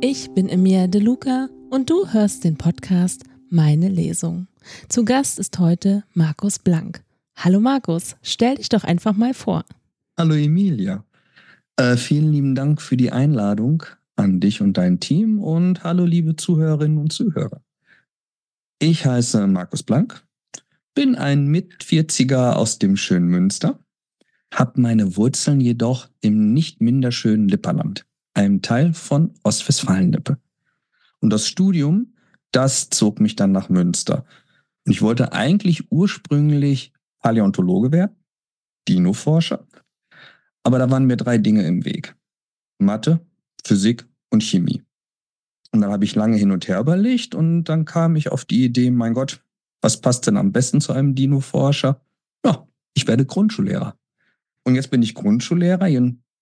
Ich bin Emilia De Luca und du hörst den Podcast Meine Lesung. Zu Gast ist heute Markus Blank. Hallo Markus, stell dich doch einfach mal vor. Hallo Emilia. Äh, vielen lieben Dank für die Einladung an dich und dein Team und hallo liebe Zuhörerinnen und Zuhörer. Ich heiße Markus Blank, bin ein Mit-40er aus dem schönen Münster, habe meine Wurzeln jedoch im nicht minder schönen Lipperland, einem Teil von Ostwestfalen-Lippe. Und das Studium, das zog mich dann nach Münster. Und ich wollte eigentlich ursprünglich Paläontologe werden, Dino-Forscher, aber da waren mir drei Dinge im Weg. Mathe, Physik und Chemie. Und dann habe ich lange hin und her überlegt und dann kam ich auf die Idee, mein Gott, was passt denn am besten zu einem Dino-Forscher? Ja, ich werde Grundschullehrer. Und jetzt bin ich Grundschullehrer,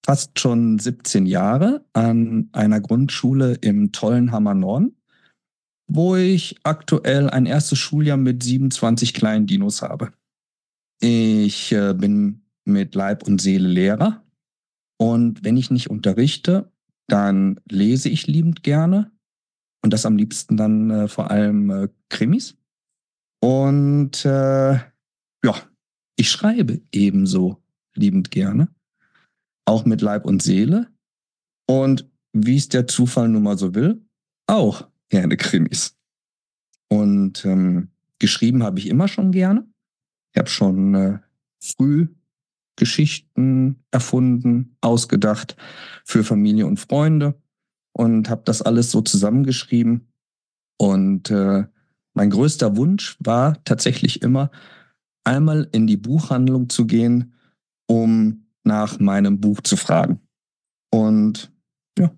fast schon 17 Jahre an einer Grundschule im tollen Hammer Norden, wo ich aktuell ein erstes Schuljahr mit 27 kleinen Dinos habe. Ich äh, bin mit Leib und Seele Lehrer und wenn ich nicht unterrichte, dann lese ich liebend gerne und das am liebsten dann äh, vor allem äh, Krimis. Und äh, ja, ich schreibe ebenso liebend gerne, auch mit Leib und Seele. Und wie es der Zufall nun mal so will, auch gerne Krimis. Und ähm, geschrieben habe ich immer schon gerne. Ich habe schon äh, früh Geschichten erfunden, ausgedacht für Familie und Freunde und habe das alles so zusammengeschrieben. Und äh, mein größter Wunsch war tatsächlich immer, einmal in die Buchhandlung zu gehen, um nach meinem Buch zu fragen. Und ja,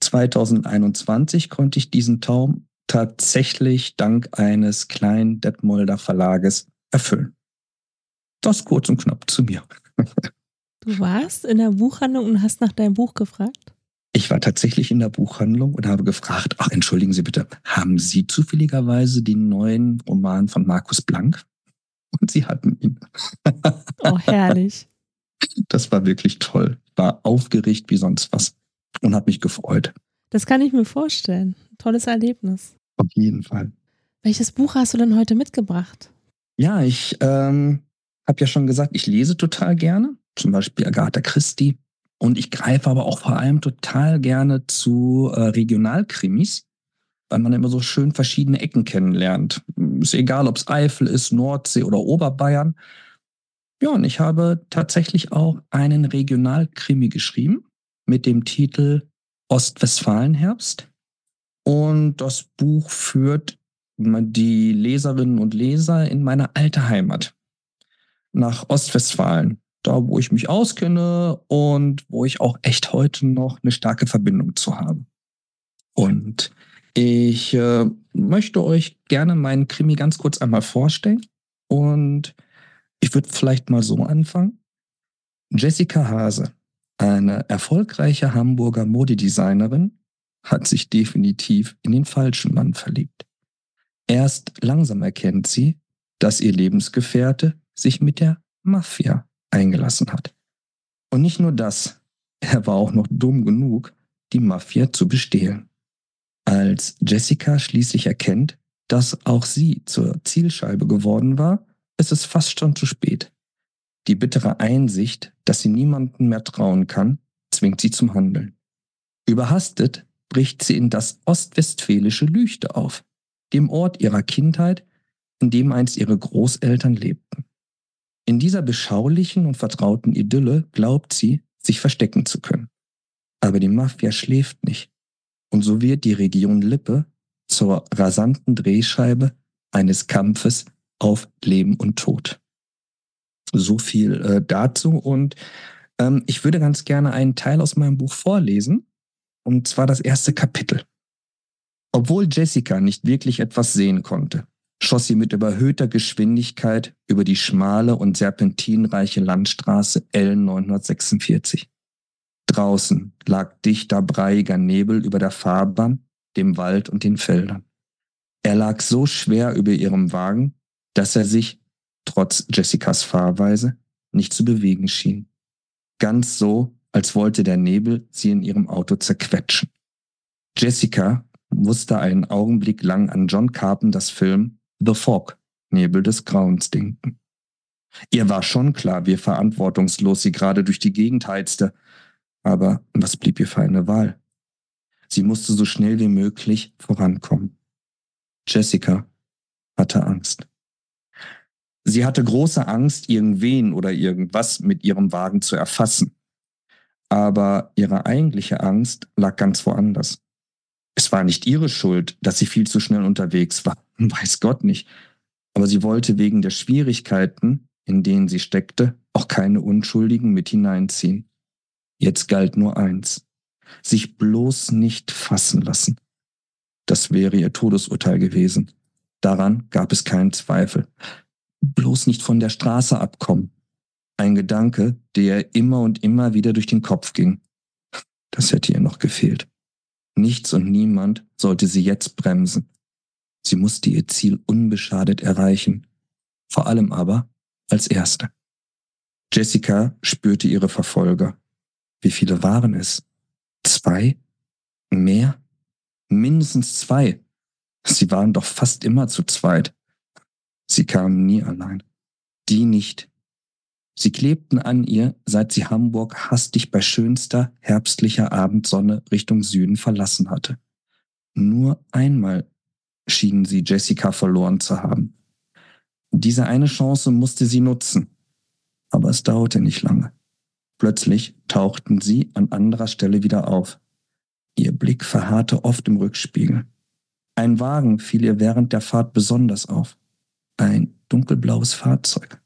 2021 konnte ich diesen Traum tatsächlich dank eines kleinen Detmolder Verlages erfüllen. Das kurz und knapp zu mir. Du warst in der Buchhandlung und hast nach deinem Buch gefragt? Ich war tatsächlich in der Buchhandlung und habe gefragt, ach, entschuldigen Sie bitte, haben Sie zufälligerweise den neuen Roman von Markus Blank? Und sie hatten ihn. Oh, herrlich. Das war wirklich toll. War aufgeregt wie sonst was und hat mich gefreut. Das kann ich mir vorstellen. Tolles Erlebnis. Auf jeden Fall. Welches Buch hast du denn heute mitgebracht? Ja, ich ähm, habe ja schon gesagt, ich lese total gerne. Zum Beispiel Agatha Christie. Und ich greife aber auch vor allem total gerne zu äh, Regionalkrimis, weil man immer so schön verschiedene Ecken kennenlernt. Ist egal, ob es Eifel ist, Nordsee oder Oberbayern. Ja, und ich habe tatsächlich auch einen Regionalkrimi geschrieben mit dem Titel Ostwestfalenherbst. Und das Buch führt die Leserinnen und Leser in meine alte Heimat, nach Ostwestfalen da wo ich mich auskenne und wo ich auch echt heute noch eine starke Verbindung zu habe. Und ich äh, möchte euch gerne meinen Krimi ganz kurz einmal vorstellen. Und ich würde vielleicht mal so anfangen. Jessica Hase, eine erfolgreiche Hamburger Modedesignerin, hat sich definitiv in den falschen Mann verliebt. Erst langsam erkennt sie, dass ihr Lebensgefährte sich mit der Mafia eingelassen hat. Und nicht nur das, er war auch noch dumm genug, die Mafia zu bestehlen. Als Jessica schließlich erkennt, dass auch sie zur Zielscheibe geworden war, ist es fast schon zu spät. Die bittere Einsicht, dass sie niemandem mehr trauen kann, zwingt sie zum Handeln. Überhastet bricht sie in das ostwestfälische Lüchte auf, dem Ort ihrer Kindheit, in dem einst ihre Großeltern lebten. In dieser beschaulichen und vertrauten Idylle glaubt sie, sich verstecken zu können. Aber die Mafia schläft nicht. Und so wird die Region Lippe zur rasanten Drehscheibe eines Kampfes auf Leben und Tod. So viel äh, dazu. Und ähm, ich würde ganz gerne einen Teil aus meinem Buch vorlesen. Und zwar das erste Kapitel. Obwohl Jessica nicht wirklich etwas sehen konnte, schoss sie mit überhöhter Geschwindigkeit über die schmale und serpentinreiche Landstraße L 946. Draußen lag dichter breiiger Nebel über der Fahrbahn, dem Wald und den Feldern. Er lag so schwer über ihrem Wagen, dass er sich, trotz Jessicas Fahrweise, nicht zu bewegen schien. Ganz so, als wollte der Nebel sie in ihrem Auto zerquetschen. Jessica musste einen Augenblick lang an John Carpenters Film The Fog, Nebel des Grauens denken. Ihr war schon klar, wie verantwortungslos sie gerade durch die Gegend heizte, aber was blieb ihr für eine Wahl? Sie musste so schnell wie möglich vorankommen. Jessica hatte Angst. Sie hatte große Angst, irgendwen oder irgendwas mit ihrem Wagen zu erfassen. Aber ihre eigentliche Angst lag ganz woanders. Es war nicht ihre Schuld, dass sie viel zu schnell unterwegs war, weiß Gott nicht. Aber sie wollte wegen der Schwierigkeiten, in denen sie steckte, auch keine Unschuldigen mit hineinziehen. Jetzt galt nur eins. Sich bloß nicht fassen lassen. Das wäre ihr Todesurteil gewesen. Daran gab es keinen Zweifel. Bloß nicht von der Straße abkommen. Ein Gedanke, der immer und immer wieder durch den Kopf ging. Das hätte ihr noch gefehlt. Nichts und niemand sollte sie jetzt bremsen. Sie musste ihr Ziel unbeschadet erreichen. Vor allem aber als Erste. Jessica spürte ihre Verfolger. Wie viele waren es? Zwei? Mehr? Mindestens zwei. Sie waren doch fast immer zu zweit. Sie kamen nie allein. Die nicht. Sie klebten an ihr, seit sie Hamburg hastig bei schönster herbstlicher Abendsonne Richtung Süden verlassen hatte. Nur einmal schienen sie Jessica verloren zu haben. Diese eine Chance musste sie nutzen. Aber es dauerte nicht lange. Plötzlich tauchten sie an anderer Stelle wieder auf. Ihr Blick verharrte oft im Rückspiegel. Ein Wagen fiel ihr während der Fahrt besonders auf. Ein dunkelblaues Fahrzeug.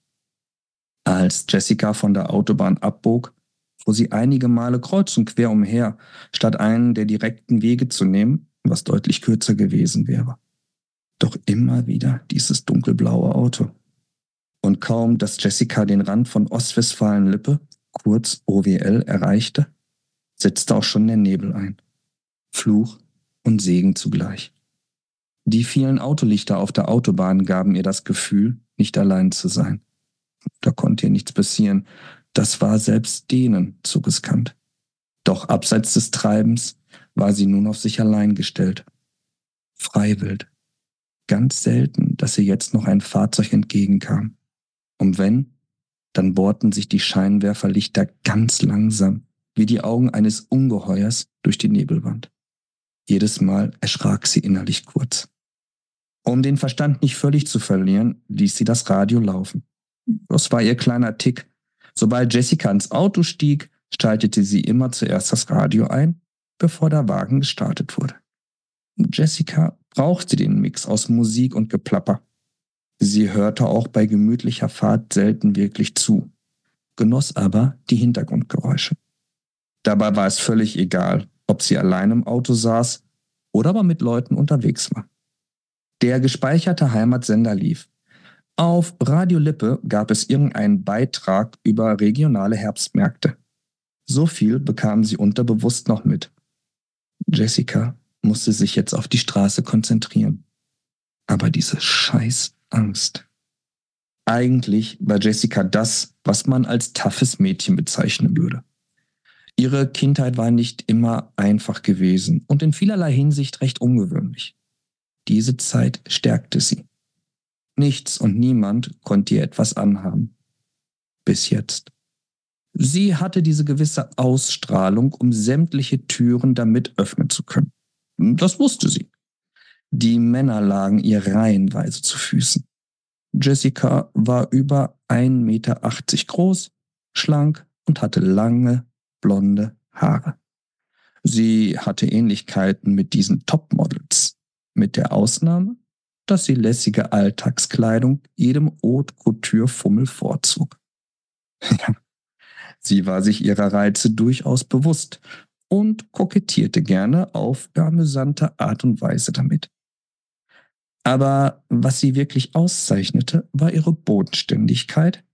Als Jessica von der Autobahn abbog, fuhr sie einige Male kreuz und quer umher, statt einen der direkten Wege zu nehmen, was deutlich kürzer gewesen wäre. Doch immer wieder dieses dunkelblaue Auto. Und kaum, dass Jessica den Rand von Ostwestfalen-Lippe, kurz OWL, erreichte, setzte auch schon der Nebel ein. Fluch und Segen zugleich. Die vielen Autolichter auf der Autobahn gaben ihr das Gefühl, nicht allein zu sein. Da konnte ihr nichts passieren. Das war selbst denen zu riskant. Doch abseits des Treibens war sie nun auf sich allein gestellt. Freiwild. Ganz selten, dass ihr jetzt noch ein Fahrzeug entgegenkam. Und wenn, dann bohrten sich die Scheinwerferlichter ganz langsam, wie die Augen eines Ungeheuers durch die Nebelwand. Jedes Mal erschrak sie innerlich kurz. Um den Verstand nicht völlig zu verlieren, ließ sie das Radio laufen. Das war ihr kleiner Tick. Sobald Jessica ins Auto stieg, schaltete sie immer zuerst das Radio ein, bevor der Wagen gestartet wurde. Jessica brauchte den Mix aus Musik und Geplapper. Sie hörte auch bei gemütlicher Fahrt selten wirklich zu, genoss aber die Hintergrundgeräusche. Dabei war es völlig egal, ob sie allein im Auto saß oder aber mit Leuten unterwegs war. Der gespeicherte Heimatsender lief. Auf Radio Lippe gab es irgendeinen Beitrag über regionale Herbstmärkte. So viel bekam sie unterbewusst noch mit. Jessica musste sich jetzt auf die Straße konzentrieren. Aber diese Scheißangst. Eigentlich war Jessica das, was man als toughes Mädchen bezeichnen würde. Ihre Kindheit war nicht immer einfach gewesen und in vielerlei Hinsicht recht ungewöhnlich. Diese Zeit stärkte sie. Nichts und niemand konnte ihr etwas anhaben. Bis jetzt. Sie hatte diese gewisse Ausstrahlung, um sämtliche Türen damit öffnen zu können. Das wusste sie. Die Männer lagen ihr reihenweise zu Füßen. Jessica war über 1,80 Meter groß, schlank und hatte lange, blonde Haare. Sie hatte Ähnlichkeiten mit diesen Topmodels mit der Ausnahme, dass sie lässige Alltagskleidung jedem Haute Couture Fummel vorzog. sie war sich ihrer Reize durchaus bewusst und kokettierte gerne auf amüsante Art und Weise damit. Aber was sie wirklich auszeichnete, war ihre Bodenständigkeit,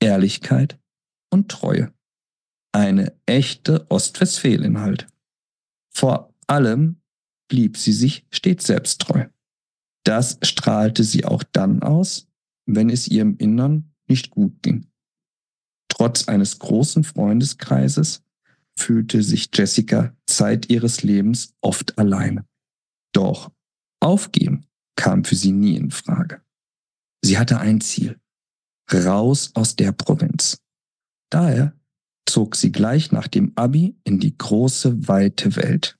Ehrlichkeit und Treue. Eine echte Ostwestfälin halt. Vor allem blieb sie sich stets selbsttreu. Das strahlte sie auch dann aus, wenn es ihr im Innern nicht gut ging. Trotz eines großen Freundeskreises fühlte sich Jessica Zeit ihres Lebens oft alleine. Doch aufgeben kam für sie nie in Frage. Sie hatte ein Ziel. Raus aus der Provinz. Daher zog sie gleich nach dem Abi in die große, weite Welt.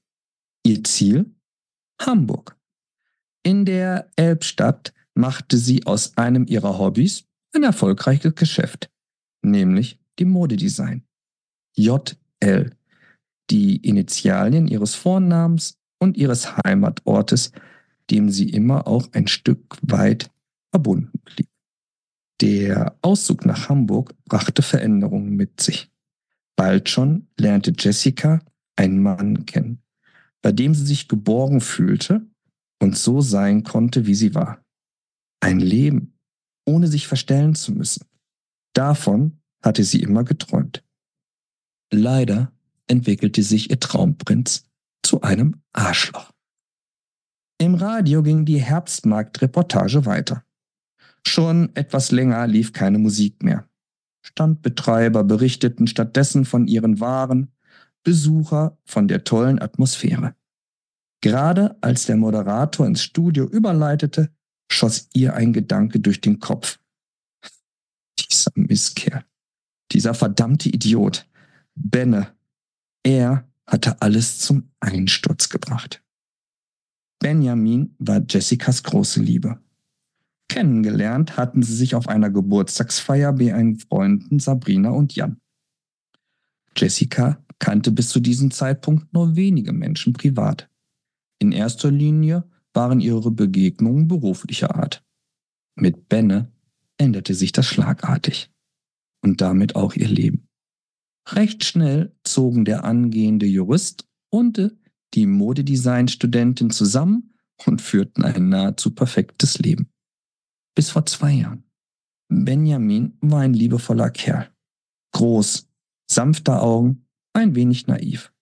Ihr Ziel? Hamburg. In der Elbstadt machte sie aus einem ihrer Hobbys ein erfolgreiches Geschäft, nämlich dem Modedesign. JL, die Initialien ihres Vornamens und ihres Heimatortes, dem sie immer auch ein Stück weit verbunden blieb. Der Auszug nach Hamburg brachte Veränderungen mit sich. Bald schon lernte Jessica einen Mann kennen, bei dem sie sich geborgen fühlte und so sein konnte, wie sie war. Ein Leben, ohne sich verstellen zu müssen. Davon hatte sie immer geträumt. Leider entwickelte sich ihr Traumprinz zu einem Arschloch. Im Radio ging die Herbstmarktreportage weiter. Schon etwas länger lief keine Musik mehr. Standbetreiber berichteten stattdessen von ihren Waren, Besucher von der tollen Atmosphäre. Gerade als der Moderator ins Studio überleitete, schoss ihr ein Gedanke durch den Kopf. Dieser Misskerl, dieser verdammte Idiot, Benne, er hatte alles zum Einsturz gebracht. Benjamin war Jessicas große Liebe. Kennengelernt hatten sie sich auf einer Geburtstagsfeier bei ihren Freunden Sabrina und Jan. Jessica kannte bis zu diesem Zeitpunkt nur wenige Menschen privat. In erster Linie waren ihre Begegnungen beruflicher Art. Mit Benne änderte sich das schlagartig und damit auch ihr Leben. Recht schnell zogen der angehende Jurist und die Modedesign-Studentin zusammen und führten ein nahezu perfektes Leben. Bis vor zwei Jahren. Benjamin war ein liebevoller Kerl. Groß, sanfter Augen, ein wenig naiv.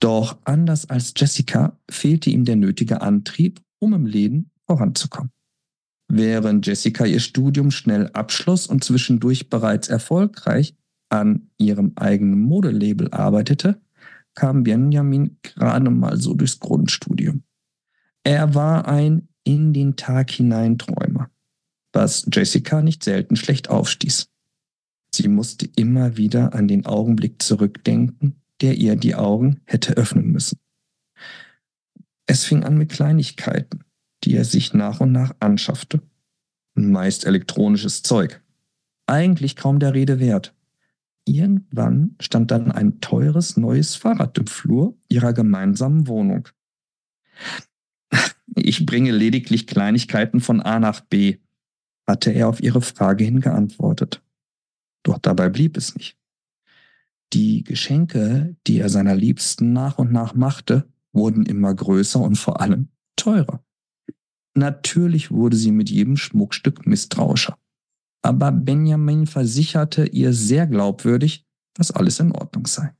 Doch anders als Jessica fehlte ihm der nötige Antrieb, um im Leben voranzukommen. Während Jessica ihr Studium schnell abschloss und zwischendurch bereits erfolgreich an ihrem eigenen Modelabel arbeitete, kam Benjamin gerade mal so durchs Grundstudium. Er war ein in den Tag hinein Träumer, was Jessica nicht selten schlecht aufstieß. Sie musste immer wieder an den Augenblick zurückdenken, der ihr die Augen hätte öffnen müssen. Es fing an mit Kleinigkeiten, die er sich nach und nach anschaffte. Meist elektronisches Zeug. Eigentlich kaum der Rede wert. Irgendwann stand dann ein teures neues Fahrrad im Flur ihrer gemeinsamen Wohnung. Ich bringe lediglich Kleinigkeiten von A nach B, hatte er auf ihre Frage hin geantwortet. Doch dabei blieb es nicht. Die Geschenke, die er seiner Liebsten nach und nach machte, wurden immer größer und vor allem teurer. Natürlich wurde sie mit jedem Schmuckstück misstrauischer. Aber Benjamin versicherte ihr sehr glaubwürdig, dass alles in Ordnung sei.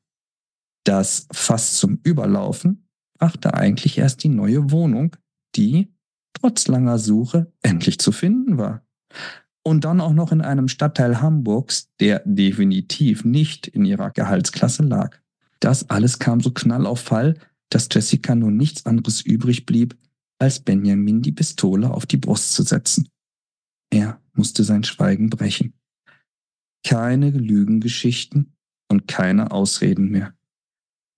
Das Fass zum Überlaufen brachte eigentlich erst die neue Wohnung, die, trotz langer Suche, endlich zu finden war. Und dann auch noch in einem Stadtteil Hamburgs, der definitiv nicht in ihrer Gehaltsklasse lag. Das alles kam so knall auf Fall, dass Jessica nun nichts anderes übrig blieb, als Benjamin die Pistole auf die Brust zu setzen. Er musste sein Schweigen brechen. Keine Lügengeschichten und keine Ausreden mehr.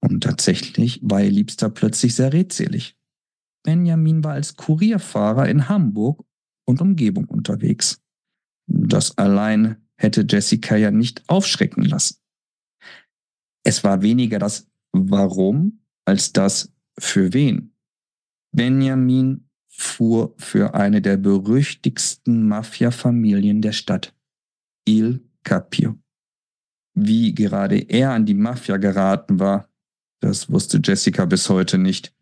Und tatsächlich war ihr Liebster plötzlich sehr redselig. Benjamin war als Kurierfahrer in Hamburg und Umgebung unterwegs. Das allein hätte Jessica ja nicht aufschrecken lassen. Es war weniger das Warum als das Für wen. Benjamin fuhr für eine der berüchtigsten Mafia-Familien der Stadt, Il Capio. Wie gerade er an die Mafia geraten war, das wusste Jessica bis heute nicht.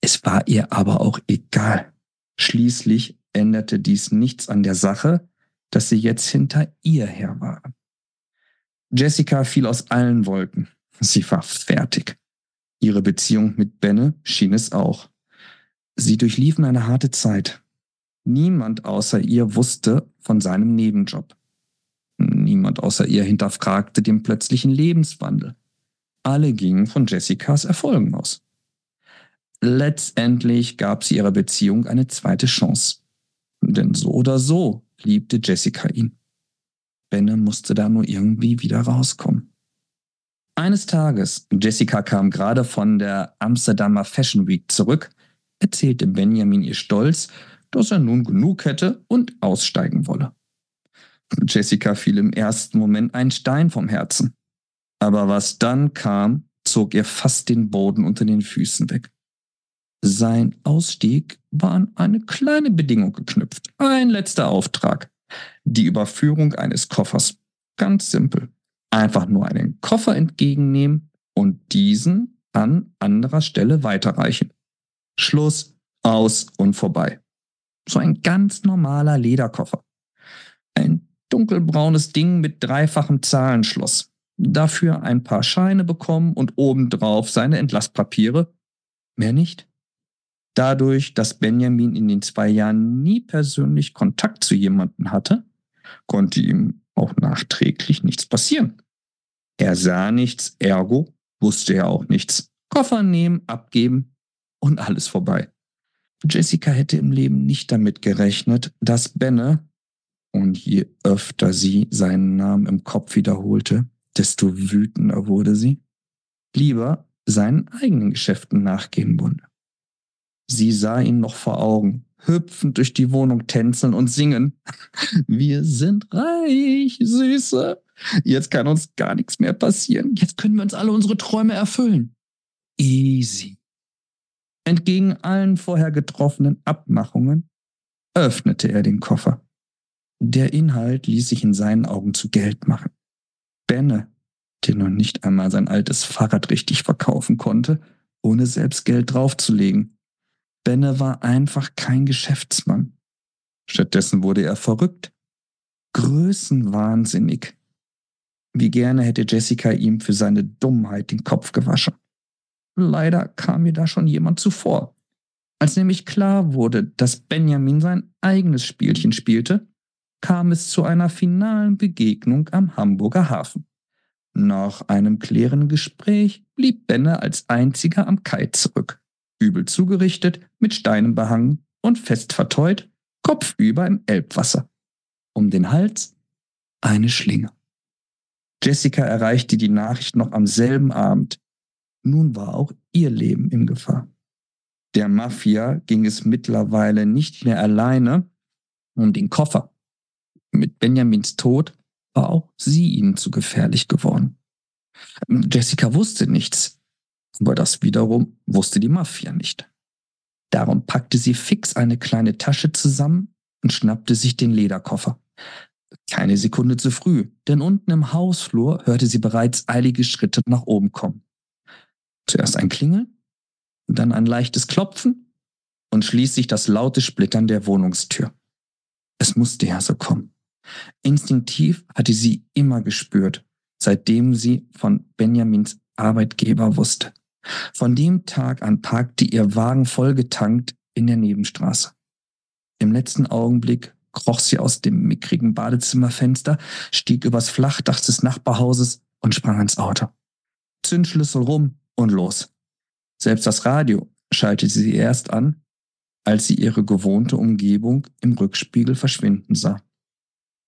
Es war ihr aber auch egal. Schließlich änderte dies nichts an der Sache, dass sie jetzt hinter ihr her waren. Jessica fiel aus allen Wolken. Sie war fertig. Ihre Beziehung mit Benne schien es auch. Sie durchliefen eine harte Zeit. Niemand außer ihr wusste von seinem Nebenjob. Niemand außer ihr hinterfragte den plötzlichen Lebenswandel. alle gingen von Jessicas Erfolgen aus. Letztendlich gab sie ihrer Beziehung eine zweite Chance. Denn so oder so liebte Jessica ihn. Benne musste da nur irgendwie wieder rauskommen. Eines Tages, Jessica kam gerade von der Amsterdamer Fashion Week zurück, erzählte Benjamin ihr stolz, dass er nun genug hätte und aussteigen wolle. Jessica fiel im ersten Moment ein Stein vom Herzen. Aber was dann kam, zog ihr fast den Boden unter den Füßen weg. Sein Ausstieg war an eine kleine Bedingung geknüpft. Ein letzter Auftrag. Die Überführung eines Koffers. Ganz simpel. Einfach nur einen Koffer entgegennehmen und diesen an anderer Stelle weiterreichen. Schluss, aus und vorbei. So ein ganz normaler Lederkoffer. Ein dunkelbraunes Ding mit dreifachem Zahlenschloss. Dafür ein paar Scheine bekommen und obendrauf seine Entlasspapiere. Mehr nicht. Dadurch, dass Benjamin in den zwei Jahren nie persönlich Kontakt zu jemandem hatte, konnte ihm auch nachträglich nichts passieren. Er sah nichts, ergo wusste er auch nichts. Koffer nehmen, abgeben und alles vorbei. Jessica hätte im Leben nicht damit gerechnet, dass Benne, und je öfter sie seinen Namen im Kopf wiederholte, desto wütender wurde sie, lieber seinen eigenen Geschäften nachgehen wollte. Sie sah ihn noch vor Augen, hüpfend durch die Wohnung tänzeln und singen. Wir sind reich, Süße. Jetzt kann uns gar nichts mehr passieren. Jetzt können wir uns alle unsere Träume erfüllen. Easy. Entgegen allen vorher getroffenen Abmachungen öffnete er den Koffer. Der Inhalt ließ sich in seinen Augen zu Geld machen. Benne, der noch nicht einmal sein altes Fahrrad richtig verkaufen konnte, ohne selbst Geld draufzulegen. Benne war einfach kein Geschäftsmann. Stattdessen wurde er verrückt, größenwahnsinnig. Wie gerne hätte Jessica ihm für seine Dummheit den Kopf gewaschen. Leider kam mir da schon jemand zuvor. Als nämlich klar wurde, dass Benjamin sein eigenes Spielchen spielte, kam es zu einer finalen Begegnung am Hamburger Hafen. Nach einem klärenden Gespräch blieb Benne als einziger am Kai zurück übel zugerichtet, mit Steinen behangen und fest verteut, kopfüber im Elbwasser. Um den Hals eine Schlinge. Jessica erreichte die Nachricht noch am selben Abend. Nun war auch ihr Leben in Gefahr. Der Mafia ging es mittlerweile nicht mehr alleine um den Koffer. Mit Benjamins Tod war auch sie ihnen zu gefährlich geworden. Jessica wusste nichts. Aber das wiederum wusste die Mafia nicht. Darum packte sie fix eine kleine Tasche zusammen und schnappte sich den Lederkoffer. Keine Sekunde zu früh, denn unten im Hausflur hörte sie bereits eilige Schritte nach oben kommen. Zuerst ein Klingeln, dann ein leichtes Klopfen und schließlich das laute Splittern der Wohnungstür. Es musste ja so kommen. Instinktiv hatte sie immer gespürt, seitdem sie von Benjamins Arbeitgeber wusste. Von dem Tag an parkte ihr Wagen vollgetankt in der Nebenstraße. Im letzten Augenblick kroch sie aus dem mickrigen Badezimmerfenster, stieg übers Flachdach des Nachbarhauses und sprang ins Auto. Zündschlüssel rum und los. Selbst das Radio schaltete sie erst an, als sie ihre gewohnte Umgebung im Rückspiegel verschwinden sah.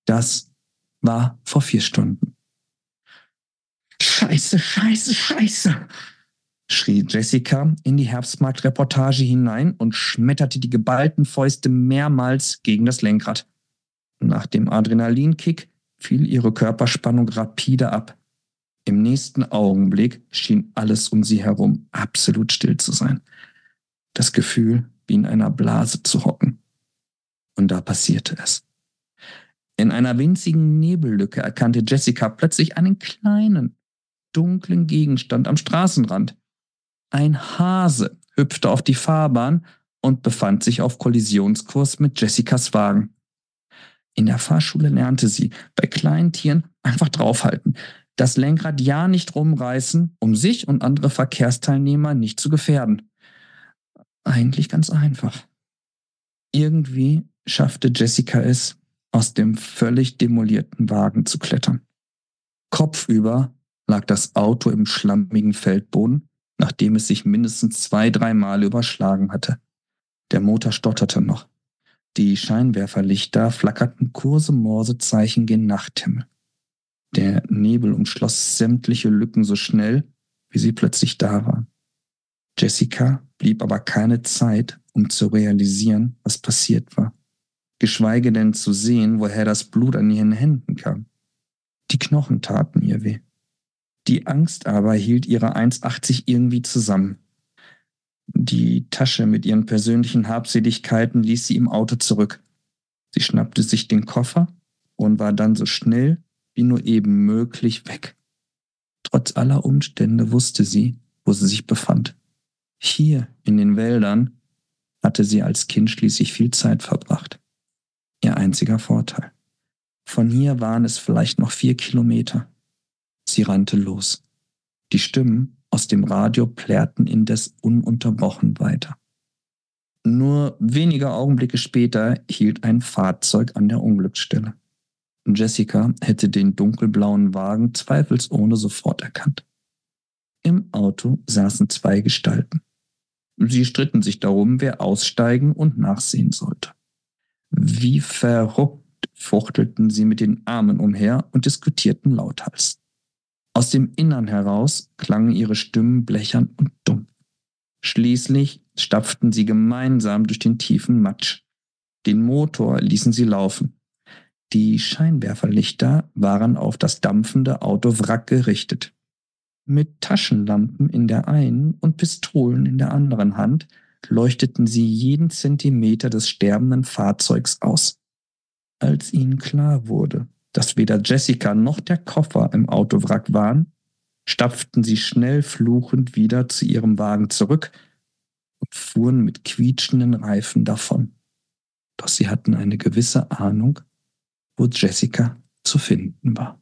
Das war vor vier Stunden. Scheiße, scheiße, scheiße, schrie Jessica in die Herbstmarktreportage hinein und schmetterte die geballten Fäuste mehrmals gegen das Lenkrad. Nach dem Adrenalinkick fiel ihre Körperspannung rapide ab. Im nächsten Augenblick schien alles um sie herum absolut still zu sein. Das Gefühl, wie in einer Blase zu hocken. Und da passierte es. In einer winzigen Nebellücke erkannte Jessica plötzlich einen kleinen, dunklen Gegenstand am Straßenrand. Ein Hase hüpfte auf die Fahrbahn und befand sich auf Kollisionskurs mit Jessicas Wagen. In der Fahrschule lernte sie, bei kleinen Tieren einfach draufhalten, das Lenkrad ja nicht rumreißen, um sich und andere Verkehrsteilnehmer nicht zu gefährden. Eigentlich ganz einfach. Irgendwie schaffte Jessica es, aus dem völlig demolierten Wagen zu klettern. Kopfüber lag das Auto im schlammigen Feldboden, nachdem es sich mindestens zwei, drei Male überschlagen hatte. Der Motor stotterte noch. Die Scheinwerferlichter flackerten kurse Morsezeichen gen Nachthimmel. Der Nebel umschloss sämtliche Lücken so schnell, wie sie plötzlich da waren. Jessica blieb aber keine Zeit, um zu realisieren, was passiert war. Geschweige denn zu sehen, woher das Blut an ihren Händen kam. Die Knochen taten ihr weh. Die Angst aber hielt ihre 1,80 irgendwie zusammen. Die Tasche mit ihren persönlichen Habseligkeiten ließ sie im Auto zurück. Sie schnappte sich den Koffer und war dann so schnell wie nur eben möglich weg. Trotz aller Umstände wusste sie, wo sie sich befand. Hier in den Wäldern hatte sie als Kind schließlich viel Zeit verbracht. Ihr einziger Vorteil. Von hier waren es vielleicht noch vier Kilometer. Sie rannte los. Die Stimmen aus dem Radio plärrten indes ununterbrochen weiter. Nur wenige Augenblicke später hielt ein Fahrzeug an der Unglücksstelle. Jessica hätte den dunkelblauen Wagen zweifelsohne sofort erkannt. Im Auto saßen zwei Gestalten. Sie stritten sich darum, wer aussteigen und nachsehen sollte. Wie verrückt fuchtelten sie mit den Armen umher und diskutierten lauthals. Aus dem Innern heraus klangen ihre Stimmen blechern und dumm. Schließlich stapften sie gemeinsam durch den tiefen Matsch. Den Motor ließen sie laufen. Die Scheinwerferlichter waren auf das dampfende Autowrack gerichtet. Mit Taschenlampen in der einen und Pistolen in der anderen Hand leuchteten sie jeden Zentimeter des sterbenden Fahrzeugs aus. Als ihnen klar wurde, dass weder Jessica noch der Koffer im Autowrack waren, stapften sie schnell fluchend wieder zu ihrem Wagen zurück und fuhren mit quietschenden Reifen davon. Doch sie hatten eine gewisse Ahnung, wo Jessica zu finden war.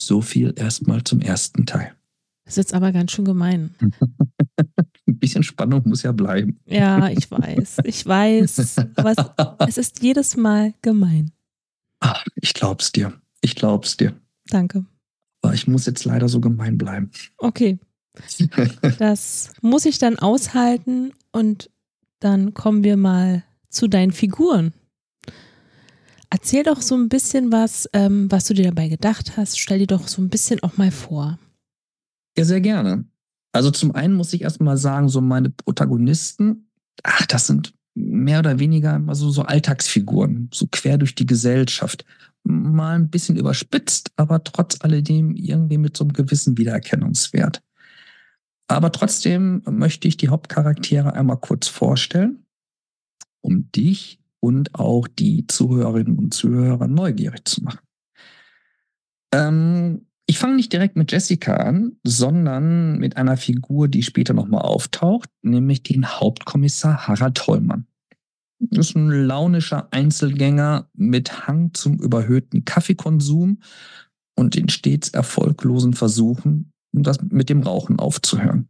So viel erstmal zum ersten Teil. Das ist jetzt aber ganz schön gemein. Ein bisschen Spannung muss ja bleiben. Ja, ich weiß. Ich weiß. Aber es, es ist jedes Mal gemein. Ach, ich glaub's dir. Ich glaub's dir. Danke. Aber ich muss jetzt leider so gemein bleiben. Okay. Das muss ich dann aushalten und dann kommen wir mal zu deinen Figuren. Erzähl doch so ein bisschen was, ähm, was du dir dabei gedacht hast. Stell dir doch so ein bisschen auch mal vor. Ja, sehr gerne. Also zum einen muss ich erstmal sagen, so meine Protagonisten, ach, das sind mehr oder weniger immer so, so Alltagsfiguren, so quer durch die Gesellschaft. Mal ein bisschen überspitzt, aber trotz alledem irgendwie mit so einem gewissen Wiedererkennungswert. Aber trotzdem möchte ich die Hauptcharaktere einmal kurz vorstellen, um dich und auch die Zuhörerinnen und Zuhörer neugierig zu machen. Ähm, ich fange nicht direkt mit Jessica an, sondern mit einer Figur, die später nochmal auftaucht, nämlich den Hauptkommissar Harald Hollmann. Das ist ein launischer Einzelgänger mit Hang zum überhöhten Kaffeekonsum und den stets erfolglosen Versuchen, das mit dem Rauchen aufzuhören.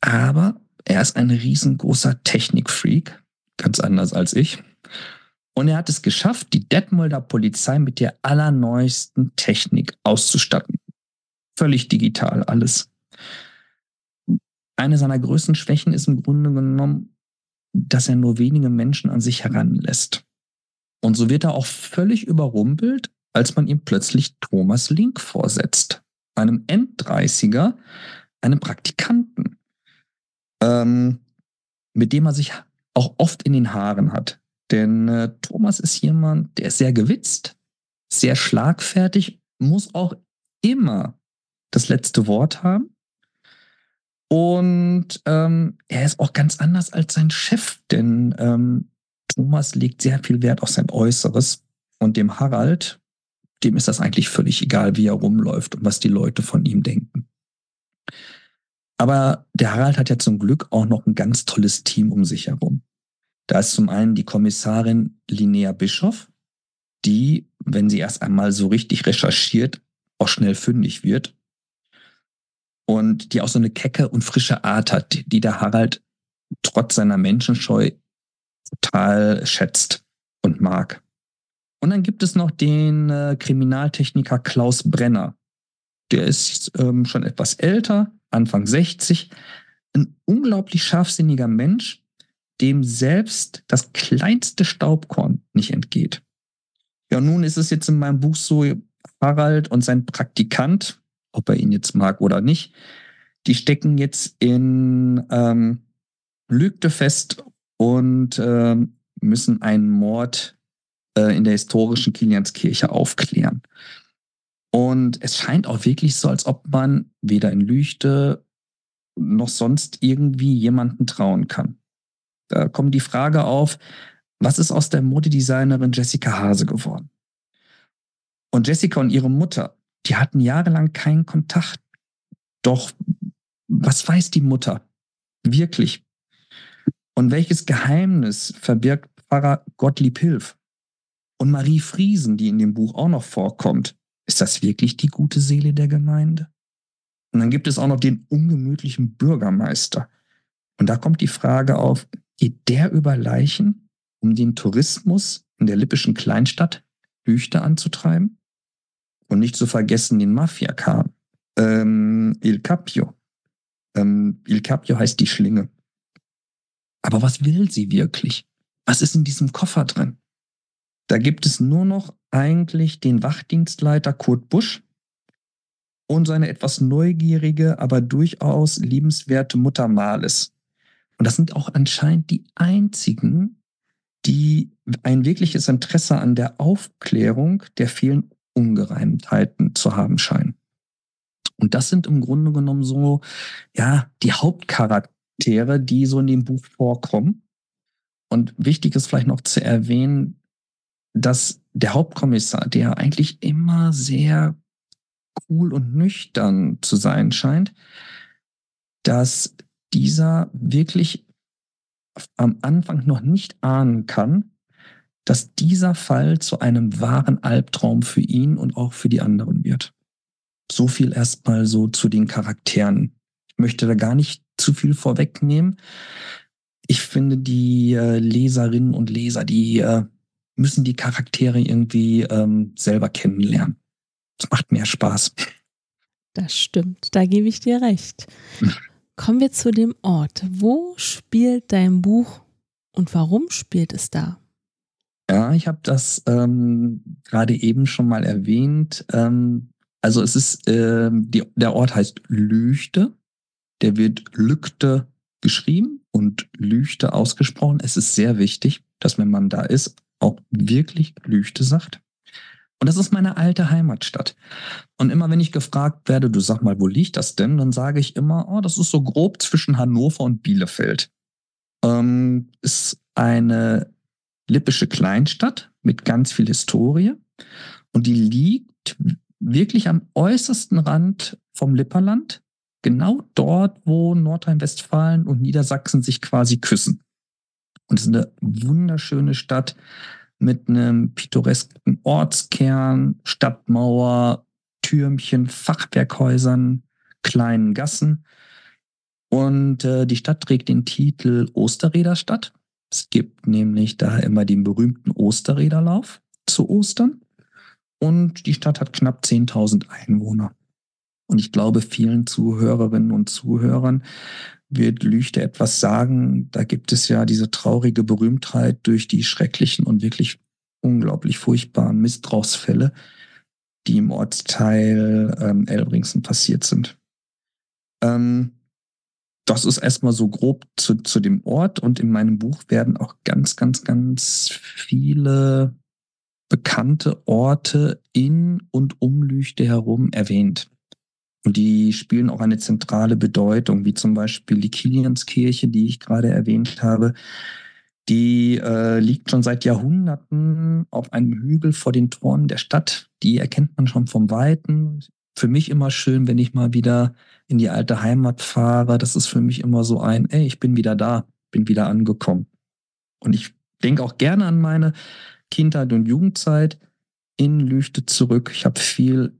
Aber er ist ein riesengroßer Technikfreak, ganz anders als ich. Und er hat es geschafft, die Detmolder Polizei mit der allerneuesten Technik auszustatten. Völlig digital alles. Eine seiner größten Schwächen ist im Grunde genommen, dass er nur wenige Menschen an sich heranlässt. Und so wird er auch völlig überrumpelt, als man ihm plötzlich Thomas Link vorsetzt, einem End-30er, einem Praktikanten, ähm, mit dem er sich auch oft in den Haaren hat. Denn äh, Thomas ist jemand, der ist sehr gewitzt, sehr schlagfertig, muss auch immer das letzte Wort haben. Und ähm, er ist auch ganz anders als sein Chef, denn ähm, Thomas legt sehr viel Wert auf sein Äußeres. Und dem Harald, dem ist das eigentlich völlig egal, wie er rumläuft und was die Leute von ihm denken. Aber der Harald hat ja zum Glück auch noch ein ganz tolles Team um sich herum. Da ist zum einen die Kommissarin Linnea Bischoff, die, wenn sie erst einmal so richtig recherchiert, auch schnell fündig wird. Und die auch so eine kecke und frische Art hat, die der Harald trotz seiner Menschenscheu total schätzt und mag. Und dann gibt es noch den äh, Kriminaltechniker Klaus Brenner. der ist ähm, schon etwas älter, Anfang 60, ein unglaublich scharfsinniger Mensch, dem selbst das kleinste Staubkorn nicht entgeht. Ja, nun ist es jetzt in meinem Buch so, Harald und sein Praktikant, ob er ihn jetzt mag oder nicht, die stecken jetzt in ähm, Lügde fest und äh, müssen einen Mord äh, in der historischen Kilianskirche aufklären. Und es scheint auch wirklich so, als ob man weder in Lüchte noch sonst irgendwie jemanden trauen kann. Da kommt die Frage auf, was ist aus der Modedesignerin Jessica Hase geworden? Und Jessica und ihre Mutter, die hatten jahrelang keinen Kontakt. Doch was weiß die Mutter wirklich? Und welches Geheimnis verbirgt Pfarrer Gottlieb Hilf? Und Marie Friesen, die in dem Buch auch noch vorkommt, ist das wirklich die gute Seele der Gemeinde? Und dann gibt es auch noch den ungemütlichen Bürgermeister. Und da kommt die Frage auf, geht der über Leichen, um den Tourismus in der lippischen Kleinstadt Lüchte anzutreiben? Und nicht zu vergessen den Mafia-Kahn, ähm, Il Capio. Ähm, Il Capio heißt die Schlinge. Aber was will sie wirklich? Was ist in diesem Koffer drin? Da gibt es nur noch eigentlich den Wachdienstleiter Kurt Busch und seine etwas neugierige, aber durchaus liebenswerte Mutter Males. Und das sind auch anscheinend die einzigen, die ein wirkliches Interesse an der Aufklärung der vielen Ungereimtheiten zu haben scheinen. Und das sind im Grunde genommen so, ja, die Hauptcharaktere, die so in dem Buch vorkommen. Und wichtig ist vielleicht noch zu erwähnen, dass der Hauptkommissar, der eigentlich immer sehr cool und nüchtern zu sein scheint, dass dieser wirklich am Anfang noch nicht ahnen kann, dass dieser Fall zu einem wahren Albtraum für ihn und auch für die anderen wird. So viel erstmal so zu den Charakteren. Ich möchte da gar nicht zu viel vorwegnehmen. Ich finde, die äh, Leserinnen und Leser, die äh, müssen die Charaktere irgendwie ähm, selber kennenlernen. Das macht mehr Spaß. Das stimmt, da gebe ich dir recht. Kommen wir zu dem Ort. Wo spielt dein Buch und warum spielt es da? Ja, ich habe das ähm, gerade eben schon mal erwähnt. Ähm, also es ist, ähm, die, der Ort heißt Lüchte. Der wird Lügte geschrieben und Lüchte ausgesprochen. Es ist sehr wichtig, dass wenn man da ist, auch wirklich Lüchte sagt. Und das ist meine alte Heimatstadt. Und immer wenn ich gefragt werde, du sag mal, wo liegt das denn? Dann sage ich immer, oh, das ist so grob zwischen Hannover und Bielefeld. Ähm, ist eine lippische Kleinstadt mit ganz viel Historie. Und die liegt wirklich am äußersten Rand vom Lipperland, genau dort, wo Nordrhein-Westfalen und Niedersachsen sich quasi küssen. Und es ist eine wunderschöne Stadt mit einem pittoresken Ortskern, Stadtmauer, Türmchen, Fachwerkhäusern, kleinen Gassen. Und äh, die Stadt trägt den Titel Osterräderstadt. Es gibt nämlich da immer den berühmten Osterräderlauf zu Ostern. Und die Stadt hat knapp 10.000 Einwohner. Und ich glaube, vielen Zuhörerinnen und Zuhörern wird Lüchte etwas sagen. Da gibt es ja diese traurige Berühmtheit durch die schrecklichen und wirklich unglaublich furchtbaren Missbrauchsfälle, die im Ortsteil ähm, Elbringsen passiert sind. Ähm, das ist erstmal so grob zu, zu dem Ort und in meinem Buch werden auch ganz, ganz, ganz viele bekannte Orte in und um Lüchte herum erwähnt. Und die spielen auch eine zentrale Bedeutung, wie zum Beispiel die Kilianskirche, die ich gerade erwähnt habe. Die äh, liegt schon seit Jahrhunderten auf einem Hügel vor den Toren der Stadt. Die erkennt man schon vom Weiten. Für mich immer schön, wenn ich mal wieder in die alte Heimat fahre. Das ist für mich immer so ein, ey, ich bin wieder da, bin wieder angekommen. Und ich denke auch gerne an meine Kindheit und Jugendzeit in Lüchte zurück. Ich habe viel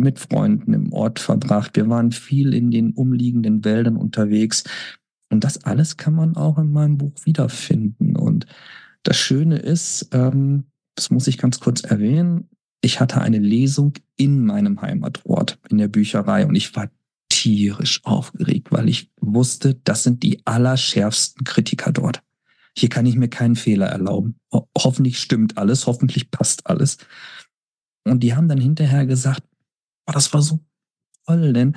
mit Freunden im Ort verbracht. Wir waren viel in den umliegenden Wäldern unterwegs. Und das alles kann man auch in meinem Buch wiederfinden. Und das Schöne ist, ähm, das muss ich ganz kurz erwähnen, ich hatte eine Lesung in meinem Heimatort, in der Bücherei und ich war tierisch aufgeregt, weil ich wusste, das sind die allerschärfsten Kritiker dort. Hier kann ich mir keinen Fehler erlauben. Ho hoffentlich stimmt alles, hoffentlich passt alles. Und die haben dann hinterher gesagt, oh, das war so toll, denn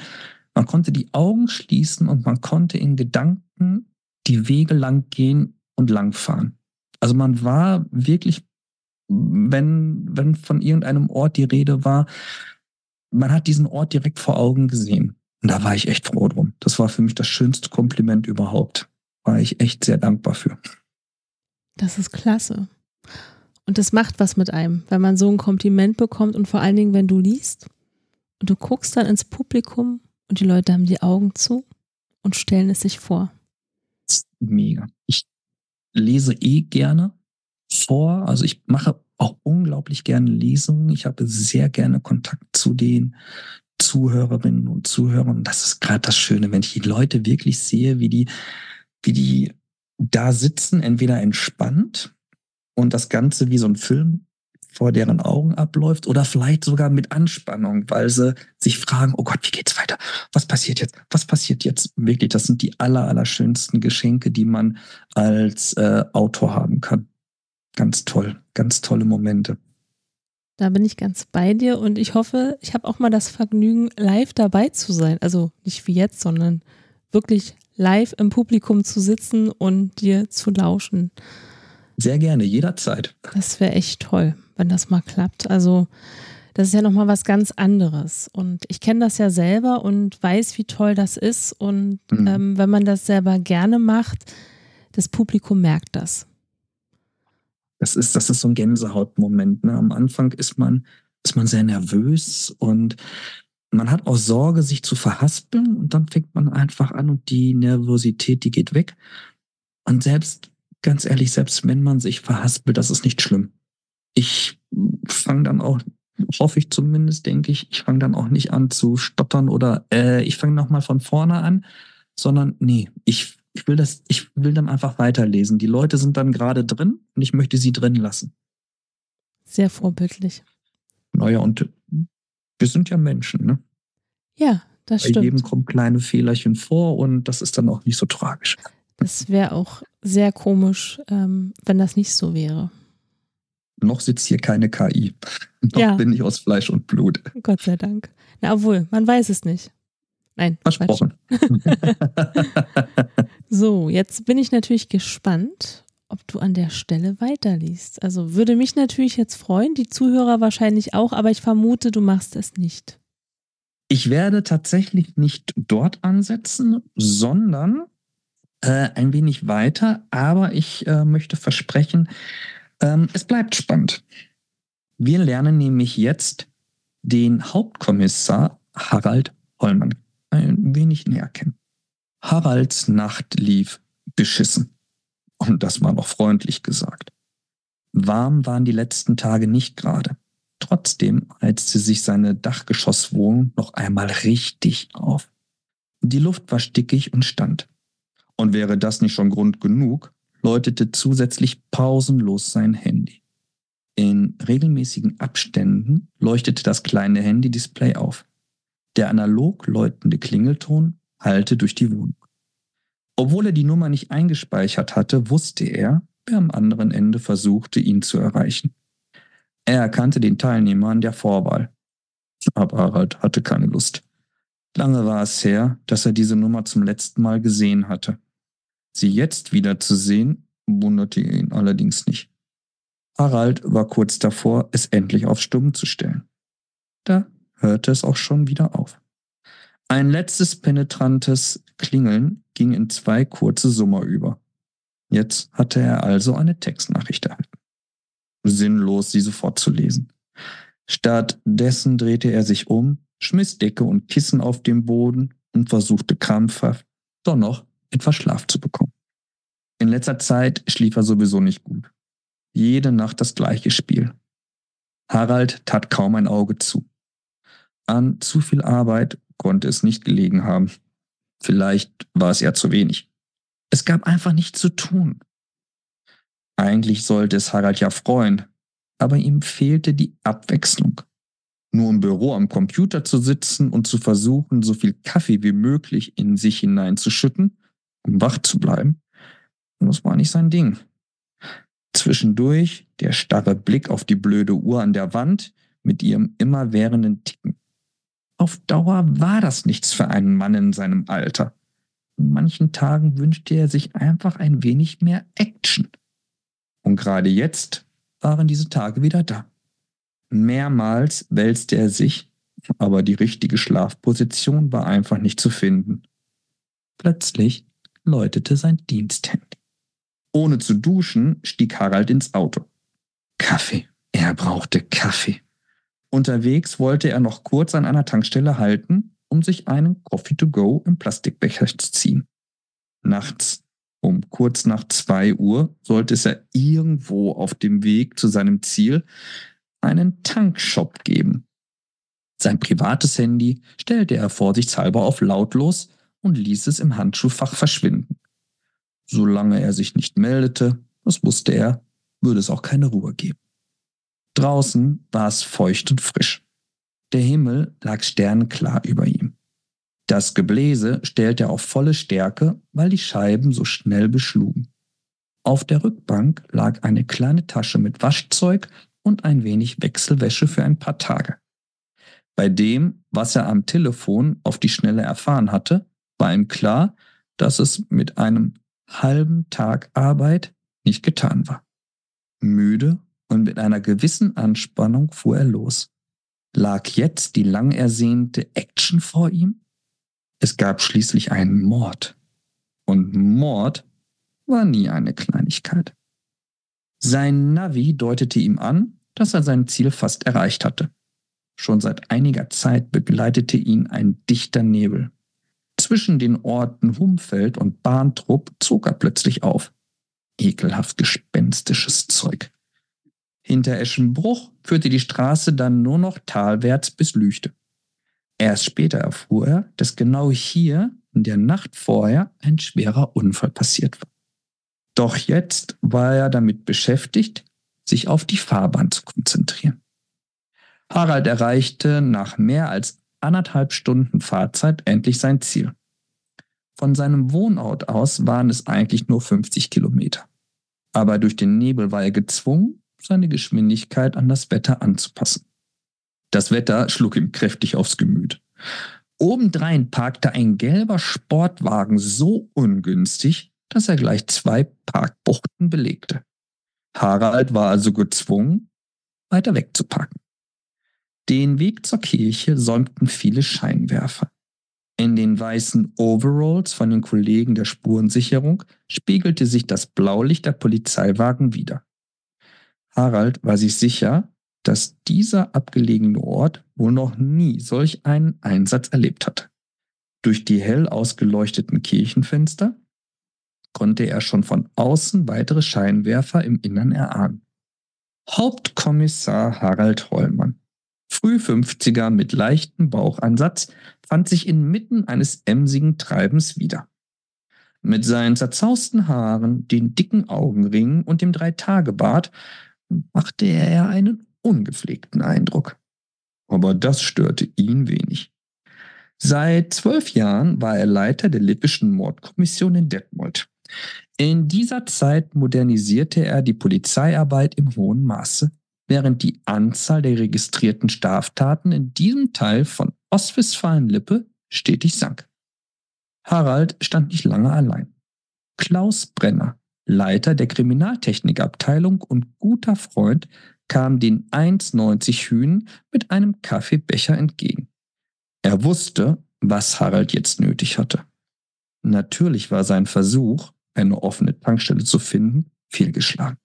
man konnte die Augen schließen und man konnte in Gedanken die Wege lang gehen und langfahren. Also man war wirklich, wenn, wenn von irgendeinem Ort die Rede war, man hat diesen Ort direkt vor Augen gesehen. Und da war ich echt froh drum. Das war für mich das schönste Kompliment überhaupt. War ich echt sehr dankbar für. Das ist klasse. Und das macht was mit einem, wenn man so ein Kompliment bekommt und vor allen Dingen, wenn du liest und du guckst dann ins Publikum und die Leute haben die Augen zu und stellen es sich vor. Mega. Ich lese eh gerne vor. Also ich mache auch unglaublich gerne Lesungen. Ich habe sehr gerne Kontakt zu den Zuhörerinnen und Zuhörern. Das ist gerade das Schöne, wenn ich die Leute wirklich sehe, wie die, wie die da sitzen, entweder entspannt und das Ganze wie so ein Film vor deren Augen abläuft oder vielleicht sogar mit Anspannung, weil sie sich fragen, oh Gott, wie geht's weiter? Was passiert jetzt? Was passiert jetzt? Wirklich, das sind die aller, aller schönsten Geschenke, die man als äh, Autor haben kann. Ganz toll, ganz tolle Momente. Da bin ich ganz bei dir und ich hoffe, ich habe auch mal das Vergnügen, live dabei zu sein. Also nicht wie jetzt, sondern wirklich live im Publikum zu sitzen und dir zu lauschen. Sehr gerne, jederzeit. Das wäre echt toll, wenn das mal klappt. Also das ist ja nochmal was ganz anderes. Und ich kenne das ja selber und weiß, wie toll das ist. Und mhm. ähm, wenn man das selber gerne macht, das Publikum merkt das. Das ist, das ist so ein Gänsehautmoment. Ne? Am Anfang ist man, ist man sehr nervös und man hat auch Sorge, sich zu verhaspeln und dann fängt man einfach an und die Nervosität, die geht weg. Und selbst ganz ehrlich, selbst wenn man sich verhaspelt, das ist nicht schlimm. Ich fange dann auch, hoffe ich zumindest, denke ich, ich fange dann auch nicht an zu stottern oder äh, ich fange nochmal von vorne an, sondern nee, ich, ich will das, ich will dann einfach weiterlesen. Die Leute sind dann gerade drin und ich möchte sie drin lassen. Sehr vorbildlich. Naja, und wir sind ja Menschen, ne? Ja, das Bei stimmt. Bei jedem kommen kleine Fehlerchen vor und das ist dann auch nicht so tragisch. Das wäre auch sehr komisch, ähm, wenn das nicht so wäre. Noch sitzt hier keine KI. Noch ja. bin ich aus Fleisch und Blut. Gott sei Dank. Na, obwohl, man weiß es nicht. Nein. Versprochen. so, jetzt bin ich natürlich gespannt, ob du an der Stelle weiterliest. Also würde mich natürlich jetzt freuen, die Zuhörer wahrscheinlich auch, aber ich vermute, du machst es nicht. Ich werde tatsächlich nicht dort ansetzen, sondern äh, ein wenig weiter, aber ich äh, möchte versprechen, ähm, es bleibt spannend. Wir lernen nämlich jetzt den Hauptkommissar Harald Hollmann ein wenig näher kennen. Haralds Nacht lief beschissen. Und das war noch freundlich gesagt. Warm waren die letzten Tage nicht gerade. Trotzdem heizte sich seine Dachgeschosswohnung noch einmal richtig auf. Die Luft war stickig und stand. Und wäre das nicht schon Grund genug, läutete zusätzlich pausenlos sein Handy. In regelmäßigen Abständen leuchtete das kleine Handy-Display auf. Der analog läutende Klingelton hallte durch die Wohnung. Obwohl er die Nummer nicht eingespeichert hatte, wusste er, wer am anderen Ende versuchte, ihn zu erreichen. Er erkannte den Teilnehmer an der Vorwahl. Aber Harald hatte keine Lust. Lange war es her, dass er diese Nummer zum letzten Mal gesehen hatte. Sie jetzt wieder zu sehen, wunderte ihn allerdings nicht. Harald war kurz davor, es endlich auf Stumm zu stellen. Da hörte es auch schon wieder auf. Ein letztes penetrantes Klingeln ging in zwei kurze Summer über. Jetzt hatte er also eine Textnachricht erhalten. Sinnlos, sie sofort zu lesen. Stattdessen drehte er sich um, schmiss Decke und Kissen auf den Boden und versuchte krampfhaft, doch noch etwas Schlaf zu bekommen. In letzter Zeit schlief er sowieso nicht gut. Jede Nacht das gleiche Spiel. Harald tat kaum ein Auge zu. An zu viel Arbeit konnte es nicht gelegen haben. Vielleicht war es ja zu wenig. Es gab einfach nichts zu tun. Eigentlich sollte es Harald ja freuen, aber ihm fehlte die Abwechslung. Nur im Büro am Computer zu sitzen und zu versuchen, so viel Kaffee wie möglich in sich hineinzuschütten, um wach zu bleiben, das war nicht sein Ding. Zwischendurch der starre Blick auf die blöde Uhr an der Wand mit ihrem immerwährenden Ticken. Auf Dauer war das nichts für einen Mann in seinem Alter. In manchen Tagen wünschte er sich einfach ein wenig mehr Action. Und gerade jetzt waren diese Tage wieder da. Mehrmals wälzte er sich, aber die richtige Schlafposition war einfach nicht zu finden. Plötzlich läutete sein Diensthandy. Ohne zu duschen stieg Harald ins Auto. Kaffee. Er brauchte Kaffee. Unterwegs wollte er noch kurz an einer Tankstelle halten, um sich einen Coffee to go im Plastikbecher zu ziehen. Nachts um kurz nach zwei Uhr sollte es ja irgendwo auf dem Weg zu seinem Ziel einen Tankshop geben. Sein privates Handy stellte er vorsichtshalber auf lautlos und ließ es im Handschuhfach verschwinden. Solange er sich nicht meldete, das wusste er, würde es auch keine Ruhe geben. Draußen war es feucht und frisch. Der Himmel lag sternenklar über ihm. Das Gebläse stellte er auf volle Stärke, weil die Scheiben so schnell beschlugen. Auf der Rückbank lag eine kleine Tasche mit Waschzeug und ein wenig Wechselwäsche für ein paar Tage. Bei dem, was er am Telefon auf die Schnelle erfahren hatte, war ihm klar, dass es mit einem halben Tag Arbeit nicht getan war. Müde und mit einer gewissen Anspannung fuhr er los. Lag jetzt die lang ersehnte Action vor ihm? Es gab schließlich einen Mord. Und Mord war nie eine Kleinigkeit. Sein Navi deutete ihm an, dass er sein Ziel fast erreicht hatte. Schon seit einiger Zeit begleitete ihn ein dichter Nebel. Zwischen den Orten Humfeld und Bahntrupp zog er plötzlich auf. Ekelhaft gespenstisches Zeug. Hinter Eschenbruch führte die Straße dann nur noch talwärts bis Lüchte. Erst später erfuhr er, dass genau hier in der Nacht vorher ein schwerer Unfall passiert war. Doch jetzt war er damit beschäftigt, sich auf die Fahrbahn zu konzentrieren. Harald erreichte nach mehr als anderthalb Stunden Fahrzeit endlich sein Ziel. Von seinem Wohnort aus waren es eigentlich nur 50 Kilometer. Aber durch den Nebel war er gezwungen, seine Geschwindigkeit an das Wetter anzupassen. Das Wetter schlug ihm kräftig aufs Gemüt. Obendrein parkte ein gelber Sportwagen so ungünstig, dass er gleich zwei Parkbuchten belegte. Harald war also gezwungen, weiter wegzuparken. Den Weg zur Kirche säumten viele Scheinwerfer. In den weißen Overalls von den Kollegen der Spurensicherung spiegelte sich das Blaulicht der Polizeiwagen wider. Harald war sich sicher, dass dieser abgelegene Ort wohl noch nie solch einen Einsatz erlebt hatte. Durch die hell ausgeleuchteten Kirchenfenster konnte er schon von außen weitere Scheinwerfer im Innern erahnen. Hauptkommissar Harald Hollmann, früh 50er mit leichtem Bauchansatz, fand sich inmitten eines emsigen Treibens wieder. Mit seinen zerzausten Haaren, den dicken Augenringen und dem Dreitagebart machte er einen ungepflegten Eindruck. Aber das störte ihn wenig. Seit zwölf Jahren war er Leiter der Lippischen Mordkommission in Detmold. In dieser Zeit modernisierte er die Polizeiarbeit im hohen Maße, während die Anzahl der registrierten Straftaten in diesem Teil von Ostwestfalen-Lippe stetig sank. Harald stand nicht lange allein. Klaus Brenner, Leiter der Kriminaltechnikabteilung und guter Freund, kam den 1,90 Hühn mit einem Kaffeebecher entgegen. Er wusste, was Harald jetzt nötig hatte. Natürlich war sein Versuch, eine offene Tankstelle zu finden, fehlgeschlagen.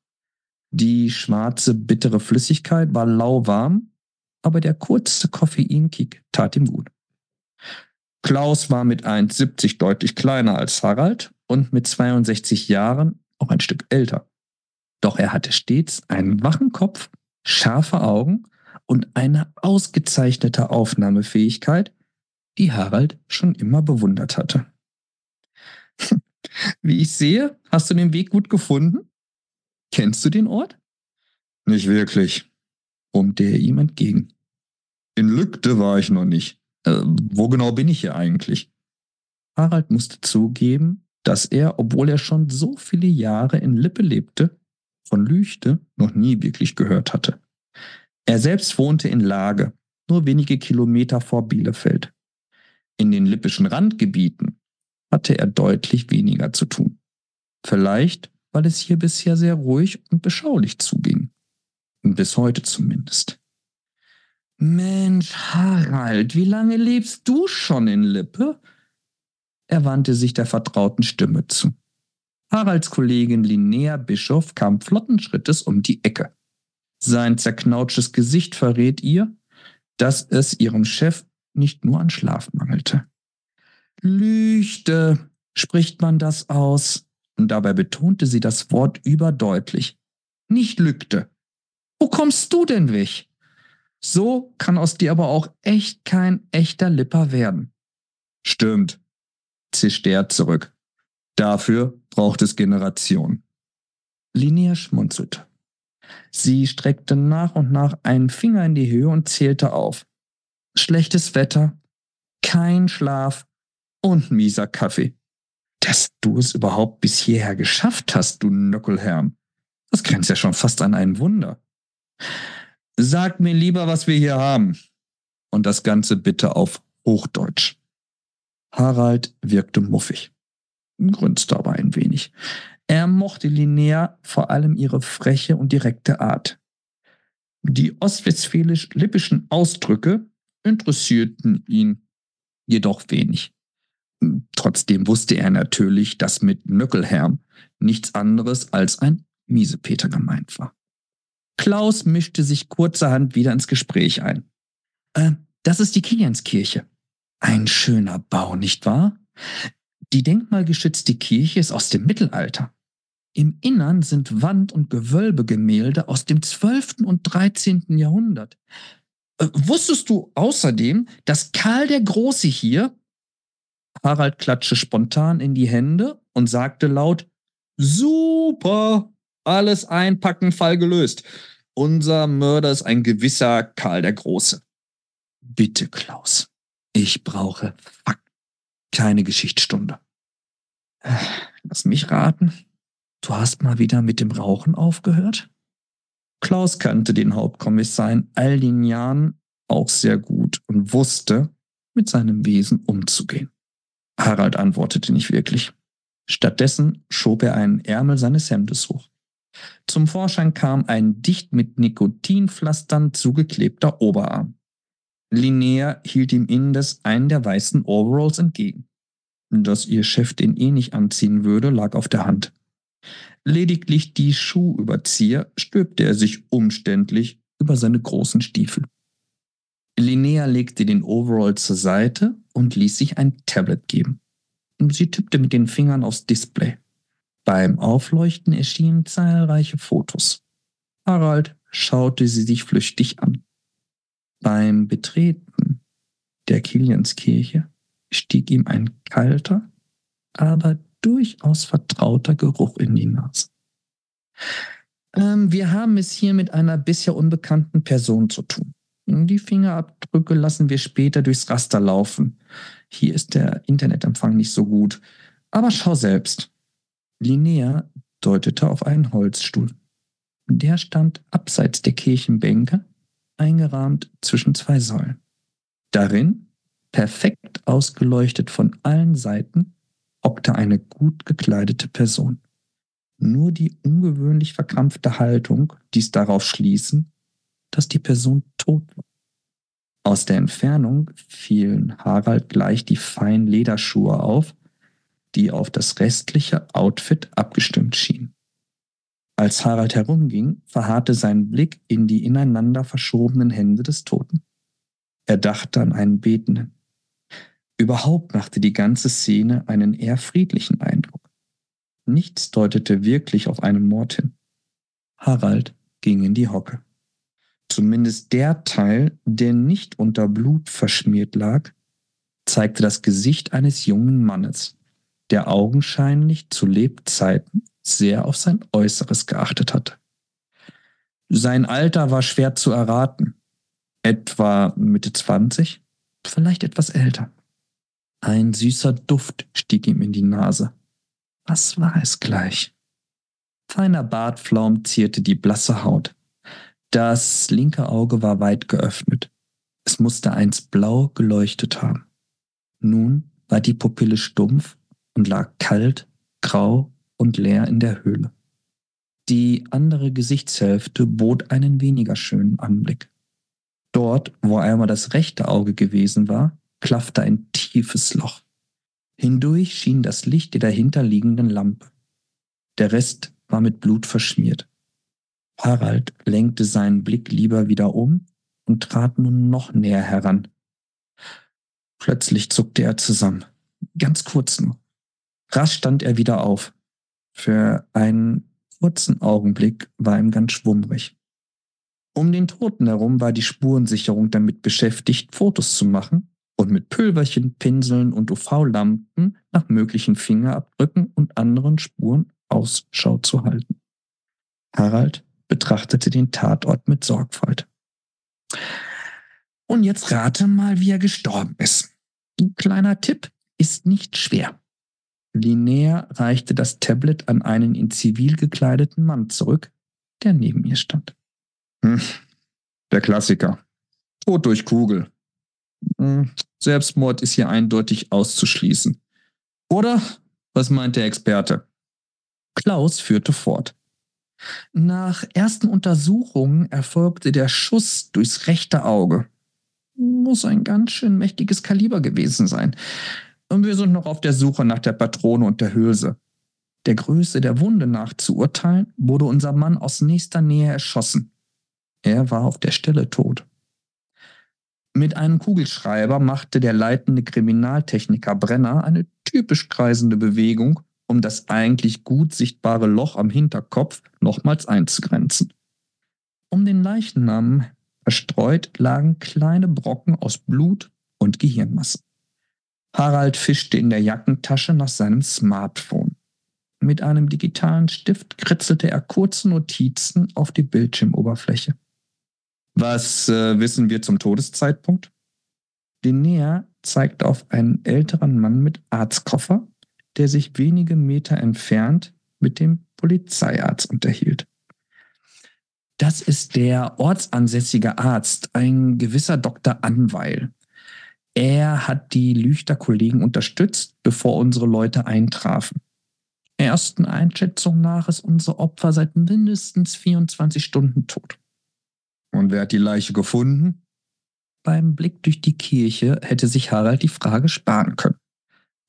Die schwarze, bittere Flüssigkeit war lauwarm, aber der kurze Koffeinkick tat ihm gut. Klaus war mit 1,70 deutlich kleiner als Harald und mit 62 Jahren auch ein Stück älter. Doch er hatte stets einen wachen Kopf, scharfe Augen und eine ausgezeichnete Aufnahmefähigkeit, die Harald schon immer bewundert hatte. Wie ich sehe, hast du den Weg gut gefunden? Kennst du den Ort? Nicht wirklich, brummte er ihm entgegen. In Lügde war ich noch nicht. Äh, wo genau bin ich hier eigentlich? Harald musste zugeben, dass er, obwohl er schon so viele Jahre in Lippe lebte, von Lüchte noch nie wirklich gehört hatte. Er selbst wohnte in Lage, nur wenige Kilometer vor Bielefeld. In den lippischen Randgebieten hatte er deutlich weniger zu tun. Vielleicht, weil es hier bisher sehr ruhig und beschaulich zuging. Bis heute zumindest. Mensch, Harald, wie lange lebst du schon in Lippe? Er wandte sich der vertrauten Stimme zu. Haralds Kollegin Linnea Bischof kam flotten Schrittes um die Ecke. Sein zerknautschtes Gesicht verrät ihr, dass es ihrem Chef nicht nur an Schlaf mangelte. Lüchte, spricht man das aus? Und dabei betonte sie das Wort überdeutlich. Nicht lügte. Wo kommst du denn weg? So kann aus dir aber auch echt kein echter Lipper werden. Stimmt, zischte er zurück. Dafür braucht es Generation. Linnea schmunzelte. Sie streckte nach und nach einen Finger in die Höhe und zählte auf. Schlechtes Wetter, kein Schlaf und mieser Kaffee. Dass du es überhaupt bis hierher geschafft hast, du Nöckelherm. Das grenzt ja schon fast an ein Wunder. Sag mir lieber, was wir hier haben. Und das Ganze bitte auf Hochdeutsch. Harald wirkte muffig, grunzte aber ein wenig. Er mochte Linnea vor allem ihre freche und direkte Art. Die ostwestfälisch-lippischen Ausdrücke interessierten ihn jedoch wenig. Trotzdem wusste er natürlich, dass mit Nöckelherm nichts anderes als ein Miesepeter gemeint war. Klaus mischte sich kurzerhand wieder ins Gespräch ein. Äh, das ist die Kilianskirche. Ein schöner Bau, nicht wahr? Die denkmalgeschützte Kirche ist aus dem Mittelalter. Im Innern sind Wand- und Gewölbegemälde aus dem 12. und 13. Jahrhundert. Äh, wusstest du außerdem, dass Karl der Große hier Harald klatschte spontan in die Hände und sagte laut, Super, alles einpacken, Fall gelöst. Unser Mörder ist ein gewisser Karl der Große. Bitte, Klaus, ich brauche Fakt, keine Geschichtsstunde. Äh, lass mich raten. Du hast mal wieder mit dem Rauchen aufgehört? Klaus kannte den Hauptkommissar in all den Jahren auch sehr gut und wusste, mit seinem Wesen umzugehen. Harald antwortete nicht wirklich. Stattdessen schob er einen Ärmel seines Hemdes hoch. Zum Vorschein kam ein dicht mit Nikotinpflastern zugeklebter Oberarm. Linnea hielt ihm indes einen der weißen Overalls entgegen. Dass ihr Chef den eh nicht anziehen würde, lag auf der Hand. Lediglich die Schuhüberzieher stülpte er sich umständlich über seine großen Stiefel. Linnea legte den Overall zur Seite und ließ sich ein Tablet geben. Sie tippte mit den Fingern aufs Display. Beim Aufleuchten erschienen zahlreiche Fotos. Harald schaute sie sich flüchtig an. Beim Betreten der Kilianskirche stieg ihm ein kalter, aber durchaus vertrauter Geruch in die Nase. Ähm, wir haben es hier mit einer bisher unbekannten Person zu tun. Die Fingerabdrücke lassen wir später durchs Raster laufen. Hier ist der Internetempfang nicht so gut. Aber schau selbst. Linnea deutete auf einen Holzstuhl. Der stand abseits der Kirchenbänke, eingerahmt zwischen zwei Säulen. Darin, perfekt ausgeleuchtet von allen Seiten, hockte eine gut gekleidete Person. Nur die ungewöhnlich verkrampfte Haltung ließ darauf schließen, dass die Person tot war. Aus der Entfernung fielen Harald gleich die feinen Lederschuhe auf, die auf das restliche Outfit abgestimmt schienen. Als Harald herumging, verharrte sein Blick in die ineinander verschobenen Hände des Toten. Er dachte an einen Betenden. Überhaupt machte die ganze Szene einen eher friedlichen Eindruck. Nichts deutete wirklich auf einen Mord hin. Harald ging in die Hocke. Zumindest der Teil, der nicht unter Blut verschmiert lag, zeigte das Gesicht eines jungen Mannes, der augenscheinlich zu Lebzeiten sehr auf sein Äußeres geachtet hatte. Sein Alter war schwer zu erraten. Etwa Mitte 20, vielleicht etwas älter. Ein süßer Duft stieg ihm in die Nase. Was war es gleich? Feiner Bartflaum zierte die blasse Haut. Das linke Auge war weit geöffnet. Es musste einst blau geleuchtet haben. Nun war die Pupille stumpf und lag kalt, grau und leer in der Höhle. Die andere Gesichtshälfte bot einen weniger schönen Anblick. Dort, wo einmal das rechte Auge gewesen war, klaffte ein tiefes Loch. Hindurch schien das Licht der dahinterliegenden Lampe. Der Rest war mit Blut verschmiert. Harald lenkte seinen Blick lieber wieder um und trat nun noch näher heran. Plötzlich zuckte er zusammen. Ganz kurz nur. Rasch stand er wieder auf. Für einen kurzen Augenblick war ihm ganz schwummrig. Um den Toten herum war die Spurensicherung damit beschäftigt, Fotos zu machen und mit Pülverchen, Pinseln und UV-Lampen nach möglichen Fingerabdrücken und anderen Spuren Ausschau zu halten. Harald betrachtete den Tatort mit Sorgfalt. Und jetzt rate mal, wie er gestorben ist. Ein kleiner Tipp ist nicht schwer. Linnea reichte das Tablet an einen in Zivil gekleideten Mann zurück, der neben ihr stand. Hm, der Klassiker. Tod durch Kugel. Hm, Selbstmord ist hier eindeutig auszuschließen. Oder? Was meint der Experte? Klaus führte fort. Nach ersten Untersuchungen erfolgte der Schuss durchs rechte Auge. Muss ein ganz schön mächtiges Kaliber gewesen sein. Und wir sind noch auf der Suche nach der Patrone und der Hülse. Der Größe der Wunde nach zu urteilen, wurde unser Mann aus nächster Nähe erschossen. Er war auf der Stelle tot. Mit einem Kugelschreiber machte der leitende Kriminaltechniker Brenner eine typisch kreisende Bewegung, um das eigentlich gut sichtbare Loch am Hinterkopf nochmals einzugrenzen. Um den Leichnam verstreut lagen kleine Brocken aus Blut und Gehirnmasse. Harald fischte in der Jackentasche nach seinem Smartphone. Mit einem digitalen Stift kritzelte er kurze Notizen auf die Bildschirmoberfläche. Was äh, wissen wir zum Todeszeitpunkt? Linnea zeigt auf einen älteren Mann mit Arztkoffer, der sich wenige Meter entfernt mit dem Polizeiarzt unterhielt. Das ist der ortsansässige Arzt, ein gewisser Dr. Anweil. Er hat die Lüchter-Kollegen unterstützt, bevor unsere Leute eintrafen. Ersten Einschätzung nach ist unser Opfer seit mindestens 24 Stunden tot. Und wer hat die Leiche gefunden? Beim Blick durch die Kirche hätte sich Harald die Frage sparen können.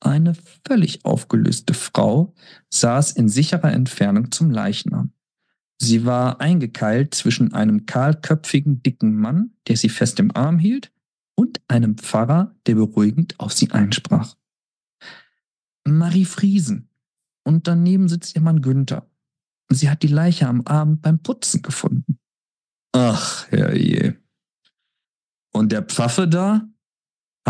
Eine völlig aufgelöste Frau saß in sicherer Entfernung zum Leichnam. Sie war eingekeilt zwischen einem kahlköpfigen, dicken Mann, der sie fest im Arm hielt, und einem Pfarrer, der beruhigend auf sie einsprach. Marie Friesen. Und daneben sitzt ihr Mann Günther. Sie hat die Leiche am Abend beim Putzen gefunden. Ach, herrje. Und der Pfaffe da?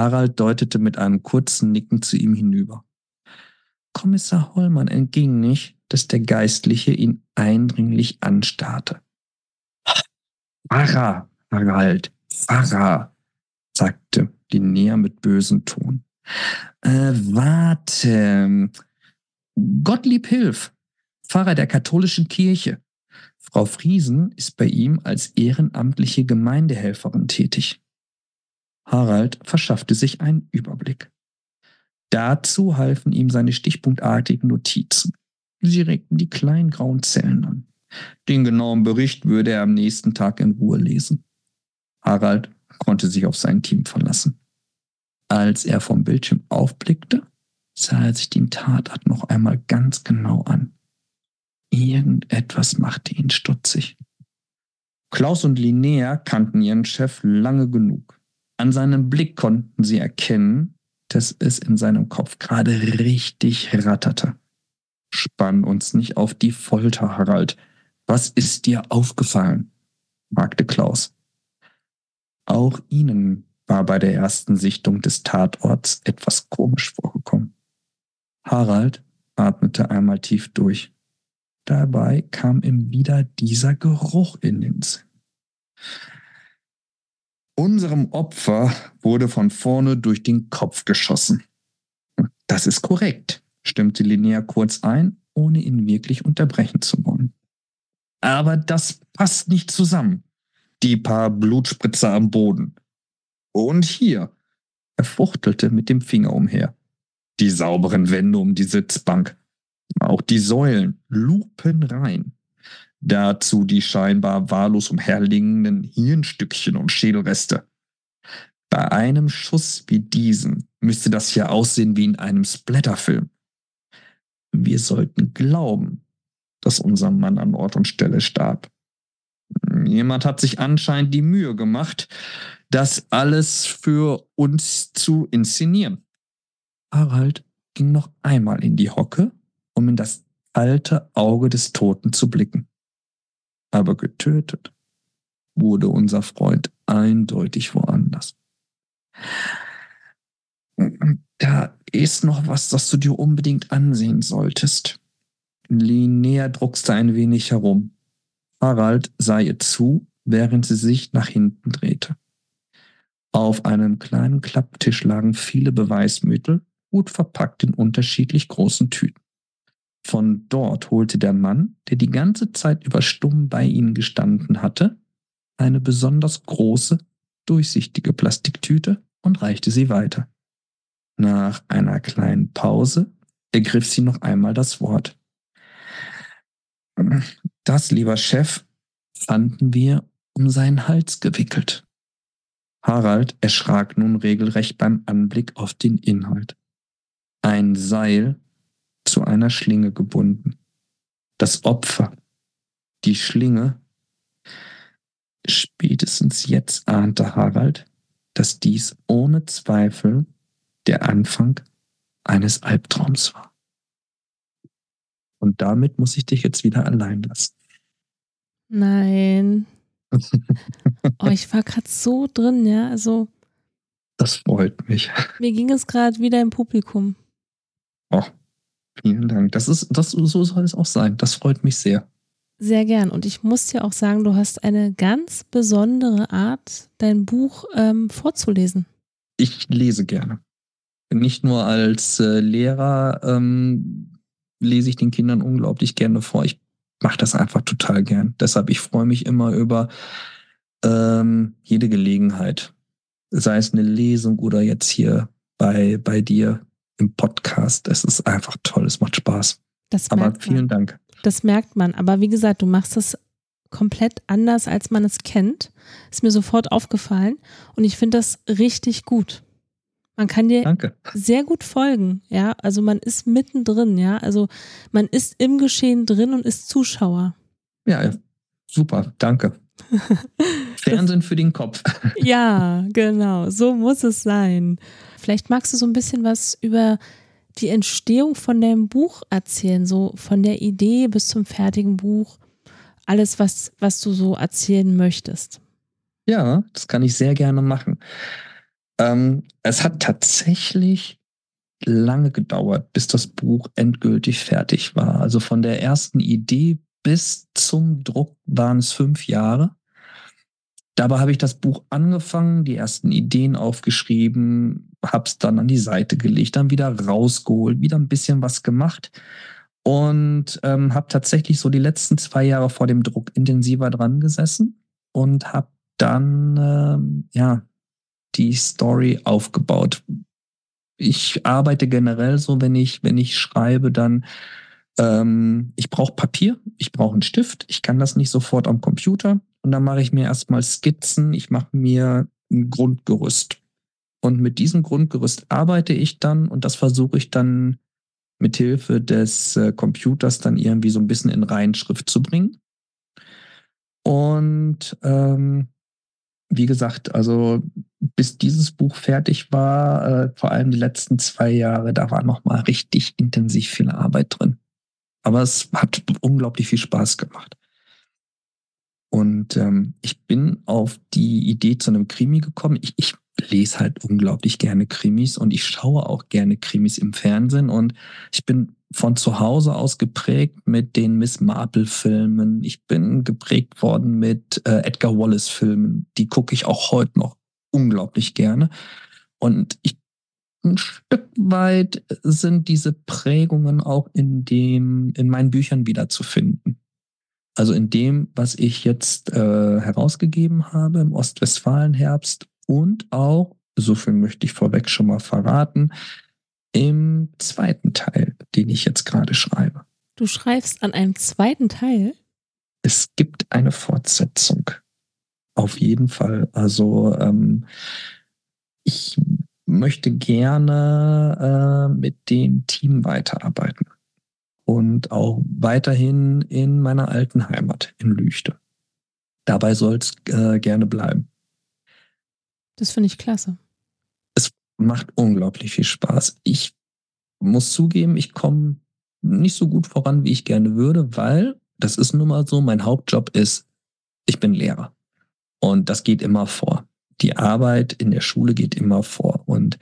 Harald deutete mit einem kurzen Nicken zu ihm hinüber. Kommissar Hollmann entging nicht, dass der Geistliche ihn eindringlich anstarrte. Pfarrer, Harald, Pfarrer, sagte Linnea mit bösem Ton. Äh, warte. Gottlieb Hilf, Pfarrer der katholischen Kirche. Frau Friesen ist bei ihm als ehrenamtliche Gemeindehelferin tätig. Harald verschaffte sich einen Überblick. Dazu halfen ihm seine stichpunktartigen Notizen. Sie regten die kleinen grauen Zellen an. Den genauen Bericht würde er am nächsten Tag in Ruhe lesen. Harald konnte sich auf sein Team verlassen. Als er vom Bildschirm aufblickte, sah er sich den Tatort noch einmal ganz genau an. Irgendetwas machte ihn stutzig. Klaus und Linnea kannten ihren Chef lange genug. An seinem Blick konnten sie erkennen, dass es in seinem Kopf gerade richtig ratterte. Spann uns nicht auf die Folter, Harald. Was ist dir aufgefallen? fragte Klaus. Auch ihnen war bei der ersten Sichtung des Tatorts etwas komisch vorgekommen. Harald atmete einmal tief durch. dabei kam ihm wieder dieser Geruch in den Sinn. Unserem Opfer wurde von vorne durch den Kopf geschossen. Das ist korrekt, stimmte Linnea kurz ein, ohne ihn wirklich unterbrechen zu wollen. Aber das passt nicht zusammen. Die paar Blutspritzer am Boden. Und hier. Er fuchtelte mit dem Finger umher. Die sauberen Wände um die Sitzbank. Auch die Säulen, lupenrein. Dazu die scheinbar wahllos umherliegenden Hirnstückchen und Schädelreste. Bei einem Schuss wie diesen müsste das hier aussehen wie in einem Splatterfilm. Wir sollten glauben, dass unser Mann an Ort und Stelle starb. Jemand hat sich anscheinend die Mühe gemacht, das alles für uns zu inszenieren. Harald ging noch einmal in die Hocke, um in das alte Auge des Toten zu blicken aber getötet wurde unser Freund eindeutig woanders. Da ist noch was, das du dir unbedingt ansehen solltest. Linnea druckste ein wenig herum. Harald sah ihr zu, während sie sich nach hinten drehte. Auf einem kleinen Klapptisch lagen viele Beweismittel, gut verpackt in unterschiedlich großen Tüten. Von dort holte der Mann, der die ganze Zeit über stumm bei ihnen gestanden hatte, eine besonders große, durchsichtige Plastiktüte und reichte sie weiter. Nach einer kleinen Pause ergriff sie noch einmal das Wort. Das, lieber Chef, fanden wir um seinen Hals gewickelt. Harald erschrak nun regelrecht beim Anblick auf den Inhalt. Ein Seil zu einer Schlinge gebunden. Das Opfer, die Schlinge. Spätestens jetzt ahnte Harald, dass dies ohne Zweifel der Anfang eines Albtraums war. Und damit muss ich dich jetzt wieder allein lassen. Nein. oh, ich war gerade so drin, ja. Also. Das freut mich. Mir ging es gerade wieder im Publikum. Oh, Vielen Dank. Das ist, das, so soll es auch sein. Das freut mich sehr. Sehr gern. Und ich muss dir auch sagen, du hast eine ganz besondere Art, dein Buch ähm, vorzulesen. Ich lese gerne. Nicht nur als äh, Lehrer ähm, lese ich den Kindern unglaublich gerne vor. Ich mache das einfach total gern. Deshalb, ich freue mich immer über ähm, jede Gelegenheit. Sei es eine Lesung oder jetzt hier bei, bei dir im Podcast. Es ist einfach toll, es macht Spaß. Das Aber vielen Dank. Das merkt man. Aber wie gesagt, du machst es komplett anders, als man es kennt. Ist mir sofort aufgefallen. Und ich finde das richtig gut. Man kann dir Danke. sehr gut folgen, ja. Also man ist mittendrin, ja. Also man ist im Geschehen drin und ist Zuschauer. Ja, super, danke. Fernsehen für den Kopf. Ja, genau, so muss es sein. Vielleicht magst du so ein bisschen was über die Entstehung von deinem Buch erzählen, so von der Idee bis zum fertigen Buch. Alles, was, was du so erzählen möchtest. Ja, das kann ich sehr gerne machen. Ähm, es hat tatsächlich lange gedauert, bis das Buch endgültig fertig war. Also von der ersten Idee bis zum Druck waren es fünf Jahre. Dabei habe ich das Buch angefangen, die ersten Ideen aufgeschrieben, habe es dann an die Seite gelegt, dann wieder rausgeholt, wieder ein bisschen was gemacht und ähm, habe tatsächlich so die letzten zwei Jahre vor dem Druck intensiver dran gesessen und habe dann ähm, ja die Story aufgebaut. Ich arbeite generell so, wenn ich wenn ich schreibe, dann ähm, ich brauche Papier, ich brauche einen Stift, ich kann das nicht sofort am Computer und dann mache ich mir erstmal Skizzen, ich mache mir ein Grundgerüst. Und mit diesem Grundgerüst arbeite ich dann und das versuche ich dann mit Hilfe des äh, Computers dann irgendwie so ein bisschen in Reihenschrift zu bringen. Und ähm, wie gesagt, also bis dieses Buch fertig war, äh, vor allem die letzten zwei Jahre, da war noch mal richtig intensiv viel Arbeit drin. Aber es hat unglaublich viel Spaß gemacht. Und ähm, ich bin auf die Idee zu einem Krimi gekommen. Ich, ich lese halt unglaublich gerne Krimis und ich schaue auch gerne Krimis im Fernsehen. Und ich bin von zu Hause aus geprägt mit den Miss Marple-Filmen. Ich bin geprägt worden mit äh, Edgar Wallace-Filmen. Die gucke ich auch heute noch unglaublich gerne. Und ich ein Stück weit sind diese Prägungen auch in dem, in meinen Büchern wiederzufinden. Also in dem, was ich jetzt äh, herausgegeben habe im Ostwestfalen-Herbst und auch, so viel möchte ich vorweg schon mal verraten, im zweiten Teil, den ich jetzt gerade schreibe. Du schreibst an einem zweiten Teil? Es gibt eine Fortsetzung. Auf jeden Fall. Also ähm, ich möchte gerne äh, mit dem Team weiterarbeiten und auch weiterhin in meiner alten Heimat in Lüchte. Dabei soll es äh, gerne bleiben. Das finde ich klasse. Es macht unglaublich viel Spaß. Ich muss zugeben, ich komme nicht so gut voran, wie ich gerne würde, weil das ist nun mal so, mein Hauptjob ist, ich bin Lehrer. Und das geht immer vor. Die Arbeit in der Schule geht immer vor. Und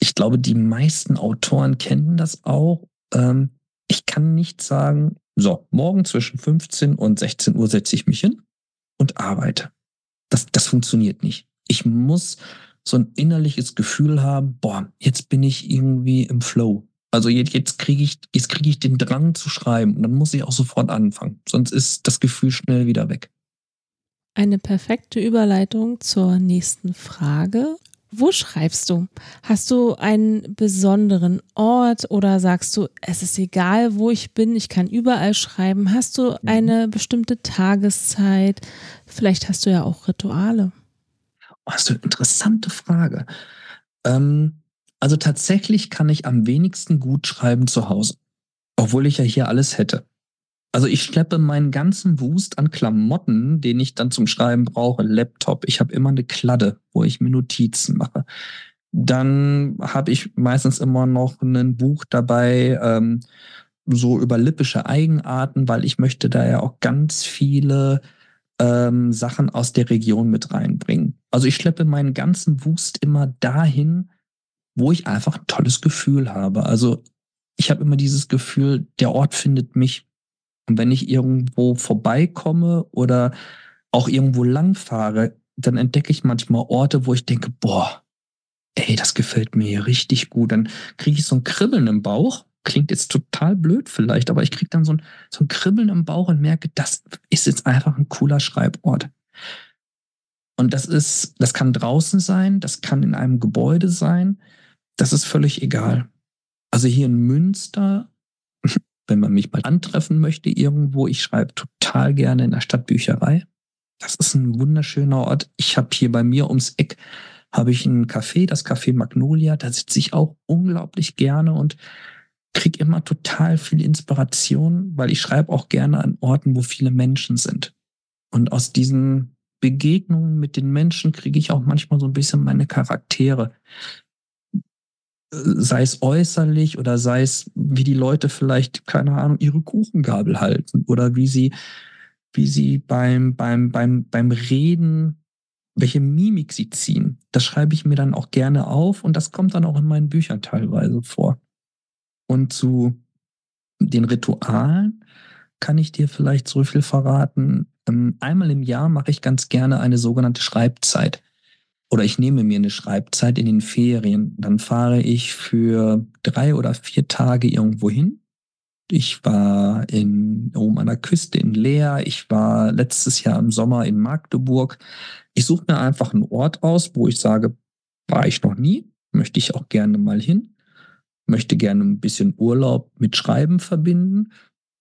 ich glaube, die meisten Autoren kennen das auch. Ähm, ich kann nicht sagen, so, morgen zwischen 15 und 16 Uhr setze ich mich hin und arbeite. Das, das funktioniert nicht. Ich muss so ein innerliches Gefühl haben, boah, jetzt bin ich irgendwie im Flow. Also jetzt, jetzt kriege ich, jetzt kriege ich den Drang zu schreiben und dann muss ich auch sofort anfangen. Sonst ist das Gefühl schnell wieder weg. Eine perfekte Überleitung zur nächsten Frage. Wo schreibst du? Hast du einen besonderen Ort oder sagst du, es ist egal, wo ich bin, ich kann überall schreiben? Hast du mhm. eine bestimmte Tageszeit? Vielleicht hast du ja auch Rituale. Oh, hast du eine interessante Frage. Ähm, also tatsächlich kann ich am wenigsten gut schreiben zu Hause, obwohl ich ja hier alles hätte. Also ich schleppe meinen ganzen Wust an Klamotten, den ich dann zum Schreiben brauche, Laptop. Ich habe immer eine Kladde, wo ich mir Notizen mache. Dann habe ich meistens immer noch ein Buch dabei, ähm, so über lippische Eigenarten, weil ich möchte da ja auch ganz viele ähm, Sachen aus der Region mit reinbringen. Also ich schleppe meinen ganzen Wust immer dahin, wo ich einfach ein tolles Gefühl habe. Also ich habe immer dieses Gefühl, der Ort findet mich und wenn ich irgendwo vorbeikomme oder auch irgendwo langfahre, dann entdecke ich manchmal Orte, wo ich denke, boah, ey, das gefällt mir hier richtig gut. Dann kriege ich so ein Kribbeln im Bauch. Klingt jetzt total blöd vielleicht, aber ich kriege dann so ein, so ein Kribbeln im Bauch und merke, das ist jetzt einfach ein cooler Schreibort. Und das ist, das kann draußen sein, das kann in einem Gebäude sein, das ist völlig egal. Also hier in Münster wenn man mich mal antreffen möchte irgendwo. Ich schreibe total gerne in der Stadtbücherei. Das ist ein wunderschöner Ort. Ich habe hier bei mir ums Eck habe ich ein Café, das Café Magnolia. Da sitze ich auch unglaublich gerne und kriege immer total viel Inspiration, weil ich schreibe auch gerne an Orten, wo viele Menschen sind. Und aus diesen Begegnungen mit den Menschen kriege ich auch manchmal so ein bisschen meine Charaktere sei es äußerlich oder sei es, wie die Leute vielleicht, keine Ahnung, ihre Kuchengabel halten oder wie sie, wie sie beim, beim, beim, beim Reden, welche Mimik sie ziehen. Das schreibe ich mir dann auch gerne auf und das kommt dann auch in meinen Büchern teilweise vor. Und zu den Ritualen kann ich dir vielleicht so viel verraten. Ähm, einmal im Jahr mache ich ganz gerne eine sogenannte Schreibzeit oder ich nehme mir eine Schreibzeit in den Ferien, dann fahre ich für drei oder vier Tage irgendwo hin. Ich war in, oben an der Küste in Leer. Ich war letztes Jahr im Sommer in Magdeburg. Ich suche mir einfach einen Ort aus, wo ich sage, war ich noch nie, möchte ich auch gerne mal hin, möchte gerne ein bisschen Urlaub mit Schreiben verbinden.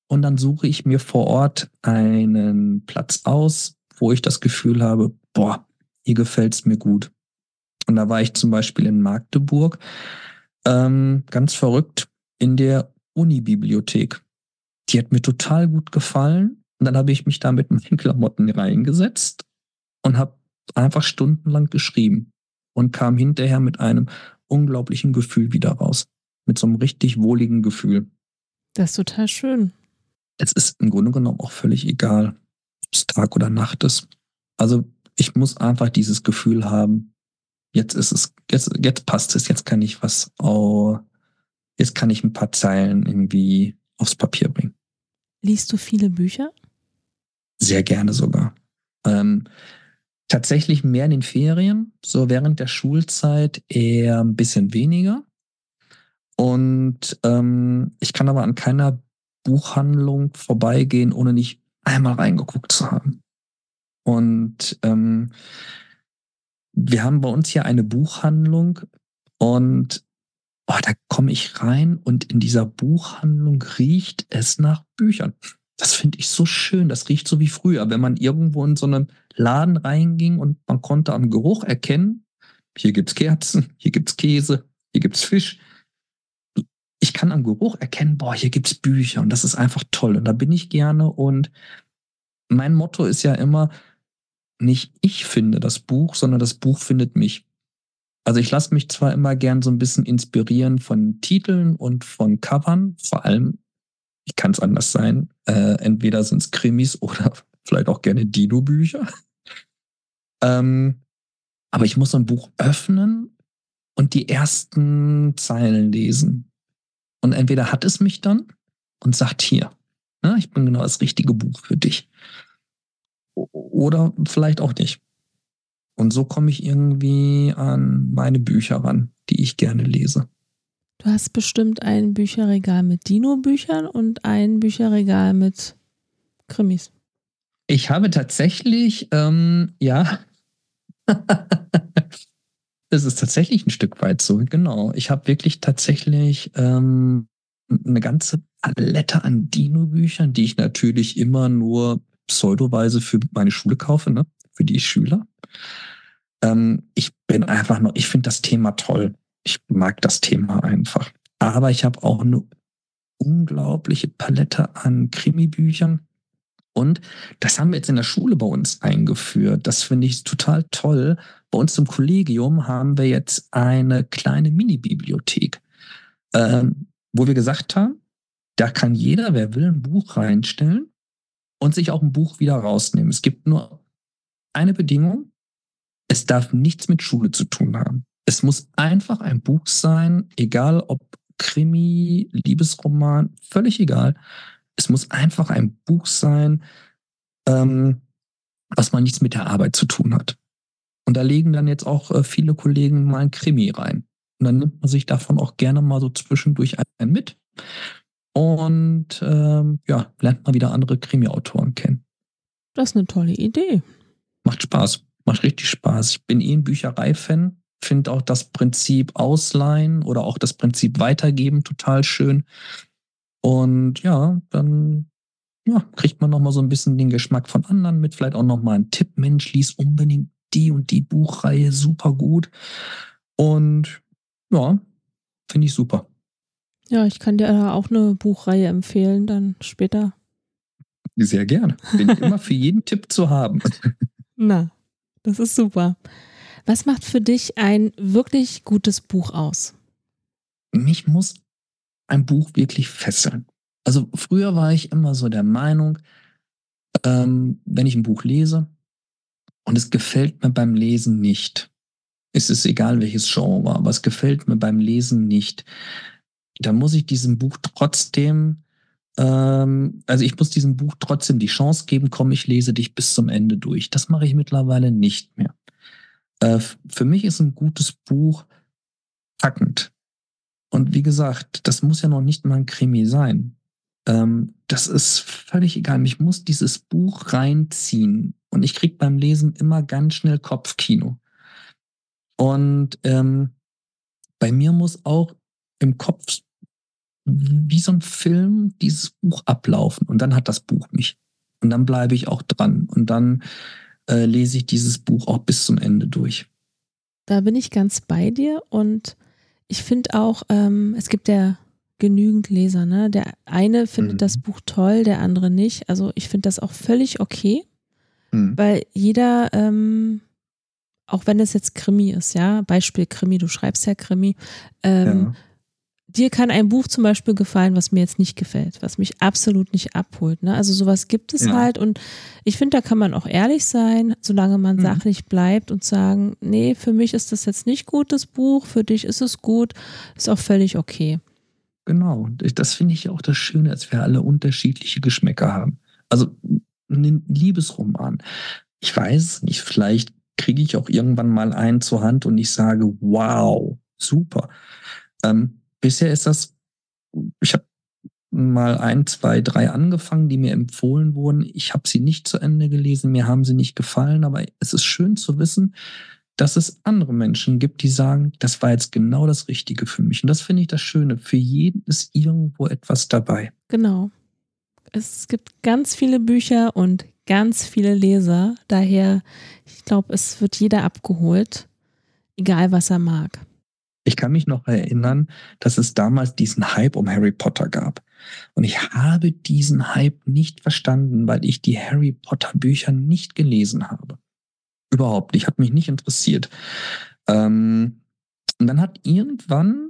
Und dann suche ich mir vor Ort einen Platz aus, wo ich das Gefühl habe, boah, hier gefällt es mir gut. Und da war ich zum Beispiel in Magdeburg, ähm, ganz verrückt, in der Unibibliothek. Die hat mir total gut gefallen. Und dann habe ich mich da mit meinen Klamotten reingesetzt und habe einfach stundenlang geschrieben und kam hinterher mit einem unglaublichen Gefühl wieder raus. Mit so einem richtig wohligen Gefühl. Das ist total schön. Es ist im Grunde genommen auch völlig egal, ob es Tag oder Nacht ist. Also ich muss einfach dieses Gefühl haben, jetzt ist es, jetzt, jetzt passt es, jetzt kann ich was, oh, jetzt kann ich ein paar Zeilen irgendwie aufs Papier bringen. Liest du viele Bücher? Sehr gerne sogar. Ähm, tatsächlich mehr in den Ferien, so während der Schulzeit eher ein bisschen weniger. Und ähm, ich kann aber an keiner Buchhandlung vorbeigehen, ohne nicht einmal reingeguckt zu haben. Und ähm, wir haben bei uns hier eine Buchhandlung und oh, da komme ich rein und in dieser Buchhandlung riecht es nach Büchern. Das finde ich so schön. Das riecht so wie früher, wenn man irgendwo in so einem Laden reinging und man konnte am Geruch erkennen, hier gibt's Kerzen, hier gibt's Käse, hier gibt's Fisch. Ich kann am Geruch erkennen, boah, hier gibt's Bücher und das ist einfach toll und da bin ich gerne und mein Motto ist ja immer, nicht ich finde das Buch, sondern das Buch findet mich. Also ich lasse mich zwar immer gern so ein bisschen inspirieren von Titeln und von Covern, vor allem, ich kann es anders sein, äh, entweder sind es Krimis oder vielleicht auch gerne Dino-Bücher. ähm, aber ich muss so ein Buch öffnen und die ersten Zeilen lesen. Und entweder hat es mich dann und sagt hier, ne, ich bin genau das richtige Buch für dich. Oder vielleicht auch nicht. Und so komme ich irgendwie an meine Bücher ran, die ich gerne lese. Du hast bestimmt ein Bücherregal mit Dino-Büchern und ein Bücherregal mit Krimis. Ich habe tatsächlich, ähm, ja, es ist tatsächlich ein Stück weit so, genau. Ich habe wirklich tatsächlich ähm, eine ganze Palette an Dino-Büchern, die ich natürlich immer nur pseudoweise für meine Schule kaufe, ne? für die Schüler. Ähm, ich bin einfach noch, ich finde das Thema toll. Ich mag das Thema einfach. Aber ich habe auch eine unglaubliche Palette an Krimi-Büchern. Und das haben wir jetzt in der Schule bei uns eingeführt. Das finde ich total toll. Bei uns im Kollegium haben wir jetzt eine kleine Mini-Bibliothek, ähm, wo wir gesagt haben, da kann jeder, wer will, ein Buch reinstellen und sich auch ein Buch wieder rausnehmen. Es gibt nur eine Bedingung. Es darf nichts mit Schule zu tun haben. Es muss einfach ein Buch sein, egal ob Krimi, Liebesroman, völlig egal. Es muss einfach ein Buch sein, ähm, was man nichts mit der Arbeit zu tun hat. Und da legen dann jetzt auch äh, viele Kollegen mal ein Krimi rein. Und dann nimmt man sich davon auch gerne mal so zwischendurch einen mit. Und ähm, ja, lernt mal wieder andere Krimi-Autoren kennen. Das ist eine tolle Idee. Macht Spaß. Macht richtig Spaß. Ich bin eh ein Bücherei-Fan. Finde auch das Prinzip Ausleihen oder auch das Prinzip Weitergeben total schön. Und ja, dann ja, kriegt man nochmal so ein bisschen den Geschmack von anderen mit. Vielleicht auch nochmal einen Tipp. Mensch, lies unbedingt die und die Buchreihe super gut. Und ja, finde ich super. Ja, ich kann dir auch eine Buchreihe empfehlen, dann später. Sehr gerne. Bin immer für jeden Tipp zu haben. Na, das ist super. Was macht für dich ein wirklich gutes Buch aus? Mich muss ein Buch wirklich fesseln. Also früher war ich immer so der Meinung, ähm, wenn ich ein Buch lese und es gefällt mir beim Lesen nicht, ist es egal welches Genre, aber es gefällt mir beim Lesen nicht, dann muss ich diesem Buch trotzdem, ähm, also ich muss diesem Buch trotzdem die Chance geben, komm, ich lese dich bis zum Ende durch. Das mache ich mittlerweile nicht mehr. Äh, für mich ist ein gutes Buch packend. Und wie gesagt, das muss ja noch nicht mal ein Krimi sein. Ähm, das ist völlig egal. Mich muss dieses Buch reinziehen. Und ich krieg beim Lesen immer ganz schnell Kopfkino. Und ähm, bei mir muss auch im Kopf wie so ein Film dieses Buch ablaufen und dann hat das Buch mich. Und dann bleibe ich auch dran und dann äh, lese ich dieses Buch auch bis zum Ende durch. Da bin ich ganz bei dir und ich finde auch, ähm, es gibt ja genügend Leser, ne? Der eine findet mhm. das Buch toll, der andere nicht. Also ich finde das auch völlig okay, mhm. weil jeder, ähm, auch wenn es jetzt Krimi ist, ja, Beispiel Krimi, du schreibst ja Krimi, ähm, ja dir kann ein Buch zum Beispiel gefallen, was mir jetzt nicht gefällt, was mich absolut nicht abholt. Ne? Also sowas gibt es ja. halt und ich finde, da kann man auch ehrlich sein, solange man mhm. sachlich bleibt und sagen, nee, für mich ist das jetzt nicht gut, das Buch, für dich ist es gut, ist auch völlig okay. genau. Das finde ich auch das Schöne, dass wir alle unterschiedliche Geschmäcker haben. Also ein Liebesroman. Ich weiß nicht, vielleicht kriege ich auch irgendwann mal einen zur Hand und ich sage, wow, super. Ähm, bisher ist das, ich habe mal ein, zwei, drei angefangen, die mir empfohlen wurden. Ich habe sie nicht zu Ende gelesen, mir haben sie nicht gefallen, aber es ist schön zu wissen, dass es andere Menschen gibt, die sagen, das war jetzt genau das Richtige für mich. Und das finde ich das Schöne. Für jeden ist irgendwo etwas dabei. Genau. Es gibt ganz viele Bücher und ganz viele Leser. Daher, ich glaube, es wird jeder abgeholt, egal was er mag. Ich kann mich noch erinnern, dass es damals diesen Hype um Harry Potter gab. Und ich habe diesen Hype nicht verstanden, weil ich die Harry Potter Bücher nicht gelesen habe. Überhaupt nicht, hat mich nicht interessiert. Ähm, und dann hat irgendwann,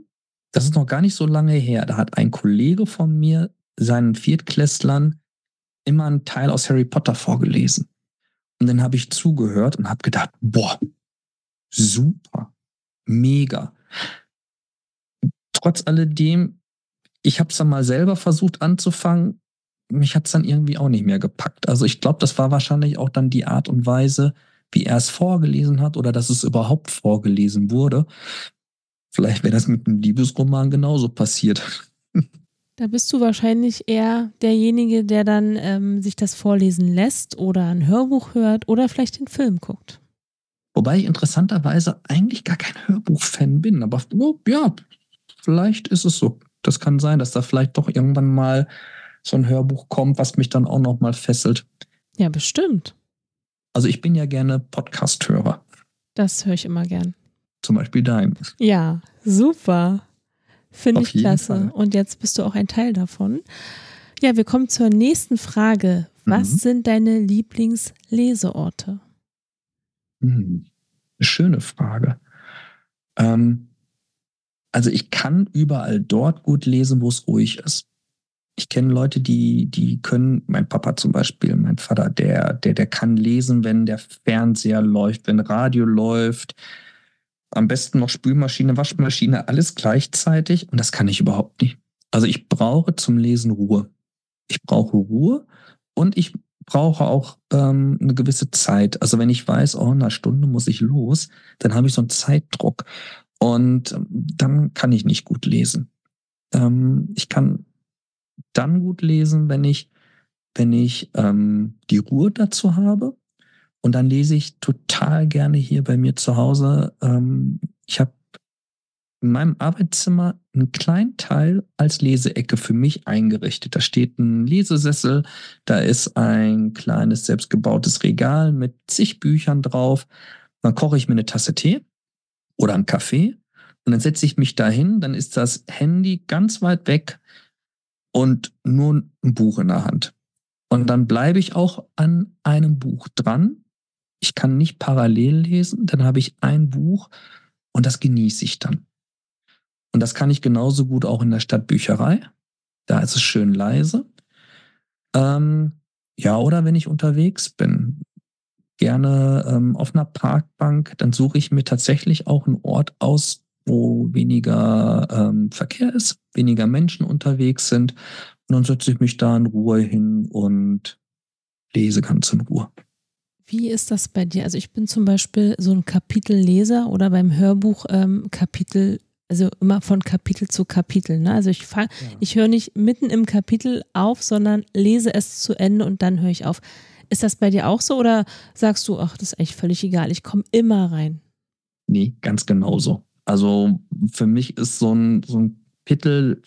das ist noch gar nicht so lange her, da hat ein Kollege von mir seinen Viertklässlern immer einen Teil aus Harry Potter vorgelesen. Und dann habe ich zugehört und habe gedacht, boah, super, mega. Trotz alledem, ich habe es dann mal selber versucht anzufangen. Mich hat es dann irgendwie auch nicht mehr gepackt. Also ich glaube, das war wahrscheinlich auch dann die Art und Weise, wie er es vorgelesen hat oder dass es überhaupt vorgelesen wurde. Vielleicht wäre das mit einem Liebesroman genauso passiert. Da bist du wahrscheinlich eher derjenige, der dann ähm, sich das vorlesen lässt oder ein Hörbuch hört oder vielleicht den Film guckt. Wobei ich interessanterweise eigentlich gar kein Hörbuch-Fan bin. Aber oh, ja, vielleicht ist es so. Das kann sein, dass da vielleicht doch irgendwann mal so ein Hörbuch kommt, was mich dann auch noch mal fesselt. Ja, bestimmt. Also ich bin ja gerne Podcast-Hörer. Das höre ich immer gern. Zum Beispiel dein. Ja, super. Finde ich klasse. Fall. Und jetzt bist du auch ein Teil davon. Ja, wir kommen zur nächsten Frage. Was mhm. sind deine Lieblingsleseorte? Mhm. Schöne Frage. Ähm, also ich kann überall dort gut lesen, wo es ruhig ist. Ich kenne Leute, die, die können, mein Papa zum Beispiel, mein Vater, der, der, der kann lesen, wenn der Fernseher läuft, wenn Radio läuft, am besten noch Spülmaschine, Waschmaschine, alles gleichzeitig. Und das kann ich überhaupt nicht. Also ich brauche zum Lesen Ruhe. Ich brauche Ruhe und ich brauche auch ähm, eine gewisse Zeit. Also wenn ich weiß, oh, in einer Stunde muss ich los, dann habe ich so einen Zeitdruck. Und ähm, dann kann ich nicht gut lesen. Ähm, ich kann dann gut lesen, wenn ich, wenn ich ähm, die Ruhe dazu habe und dann lese ich total gerne hier bei mir zu Hause. Ähm, ich habe in meinem Arbeitszimmer einen kleinen Teil als Leseecke für mich eingerichtet. Da steht ein Lesesessel, da ist ein kleines selbstgebautes Regal mit zig Büchern drauf. Dann koche ich mir eine Tasse Tee oder einen Kaffee und dann setze ich mich dahin, dann ist das Handy ganz weit weg und nur ein Buch in der Hand. Und dann bleibe ich auch an einem Buch dran ich kann nicht parallel lesen, dann habe ich ein Buch und das genieße ich dann. Und das kann ich genauso gut auch in der Stadtbücherei. Da ist es schön leise. Ähm, ja, oder wenn ich unterwegs bin, gerne ähm, auf einer Parkbank, dann suche ich mir tatsächlich auch einen Ort aus, wo weniger ähm, Verkehr ist, weniger Menschen unterwegs sind. Und dann setze ich mich da in Ruhe hin und lese ganz in Ruhe. Wie ist das bei dir? Also ich bin zum Beispiel so ein Kapitelleser oder beim Hörbuch ähm, Kapitel, also immer von Kapitel zu Kapitel. Ne? Also ich fang, ja. ich höre nicht mitten im Kapitel auf, sondern lese es zu Ende und dann höre ich auf. Ist das bei dir auch so oder sagst du, ach, das ist eigentlich völlig egal, ich komme immer rein? Nee, ganz genauso. Also für mich ist so ein, so ein Kapitel,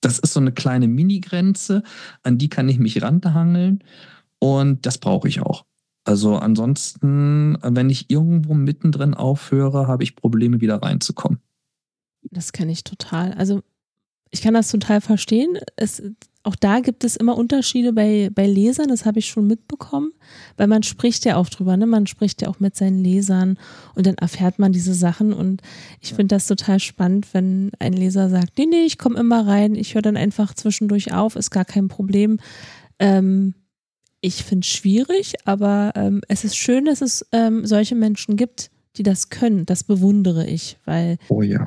das ist so eine kleine Mini-Grenze, an die kann ich mich ranhangeln und das brauche ich auch. Also ansonsten, wenn ich irgendwo mittendrin aufhöre, habe ich Probleme, wieder reinzukommen. Das kenne ich total. Also ich kann das total verstehen. Es, auch da gibt es immer Unterschiede bei, bei Lesern, das habe ich schon mitbekommen, weil man spricht ja auch drüber, ne? man spricht ja auch mit seinen Lesern und dann erfährt man diese Sachen und ich finde das total spannend, wenn ein Leser sagt, nee, nee, ich komme immer rein, ich höre dann einfach zwischendurch auf, ist gar kein Problem. Ähm, ich finde es schwierig, aber ähm, es ist schön, dass es ähm, solche Menschen gibt, die das können. Das bewundere ich, weil oh ja.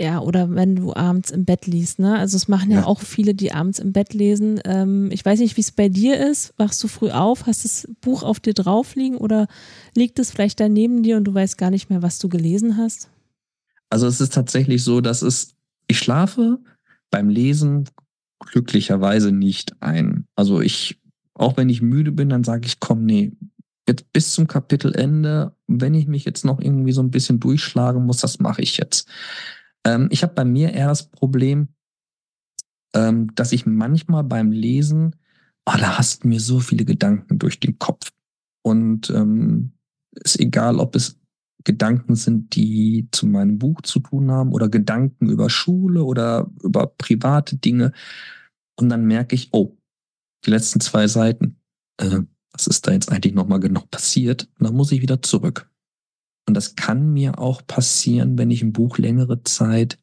Ja, oder wenn du abends im Bett liest, ne? Also es machen ja, ja. auch viele, die abends im Bett lesen. Ähm, ich weiß nicht, wie es bei dir ist. Wachst du früh auf? Hast das Buch auf dir drauf liegen oder liegt es vielleicht da neben dir und du weißt gar nicht mehr, was du gelesen hast? Also es ist tatsächlich so, dass es, ich schlafe beim Lesen glücklicherweise nicht ein. Also ich, auch wenn ich müde bin, dann sage ich, komm, nee, jetzt bis zum Kapitelende, wenn ich mich jetzt noch irgendwie so ein bisschen durchschlagen muss, das mache ich jetzt. Ähm, ich habe bei mir eher das Problem, ähm, dass ich manchmal beim Lesen, oh, da hast mir so viele Gedanken durch den Kopf. Und ähm, ist egal, ob es Gedanken sind, die zu meinem Buch zu tun haben oder Gedanken über Schule oder über private Dinge. Und dann merke ich, oh, die letzten zwei Seiten, äh, was ist da jetzt eigentlich nochmal genau passiert? Und dann muss ich wieder zurück. Und das kann mir auch passieren, wenn ich ein Buch längere Zeit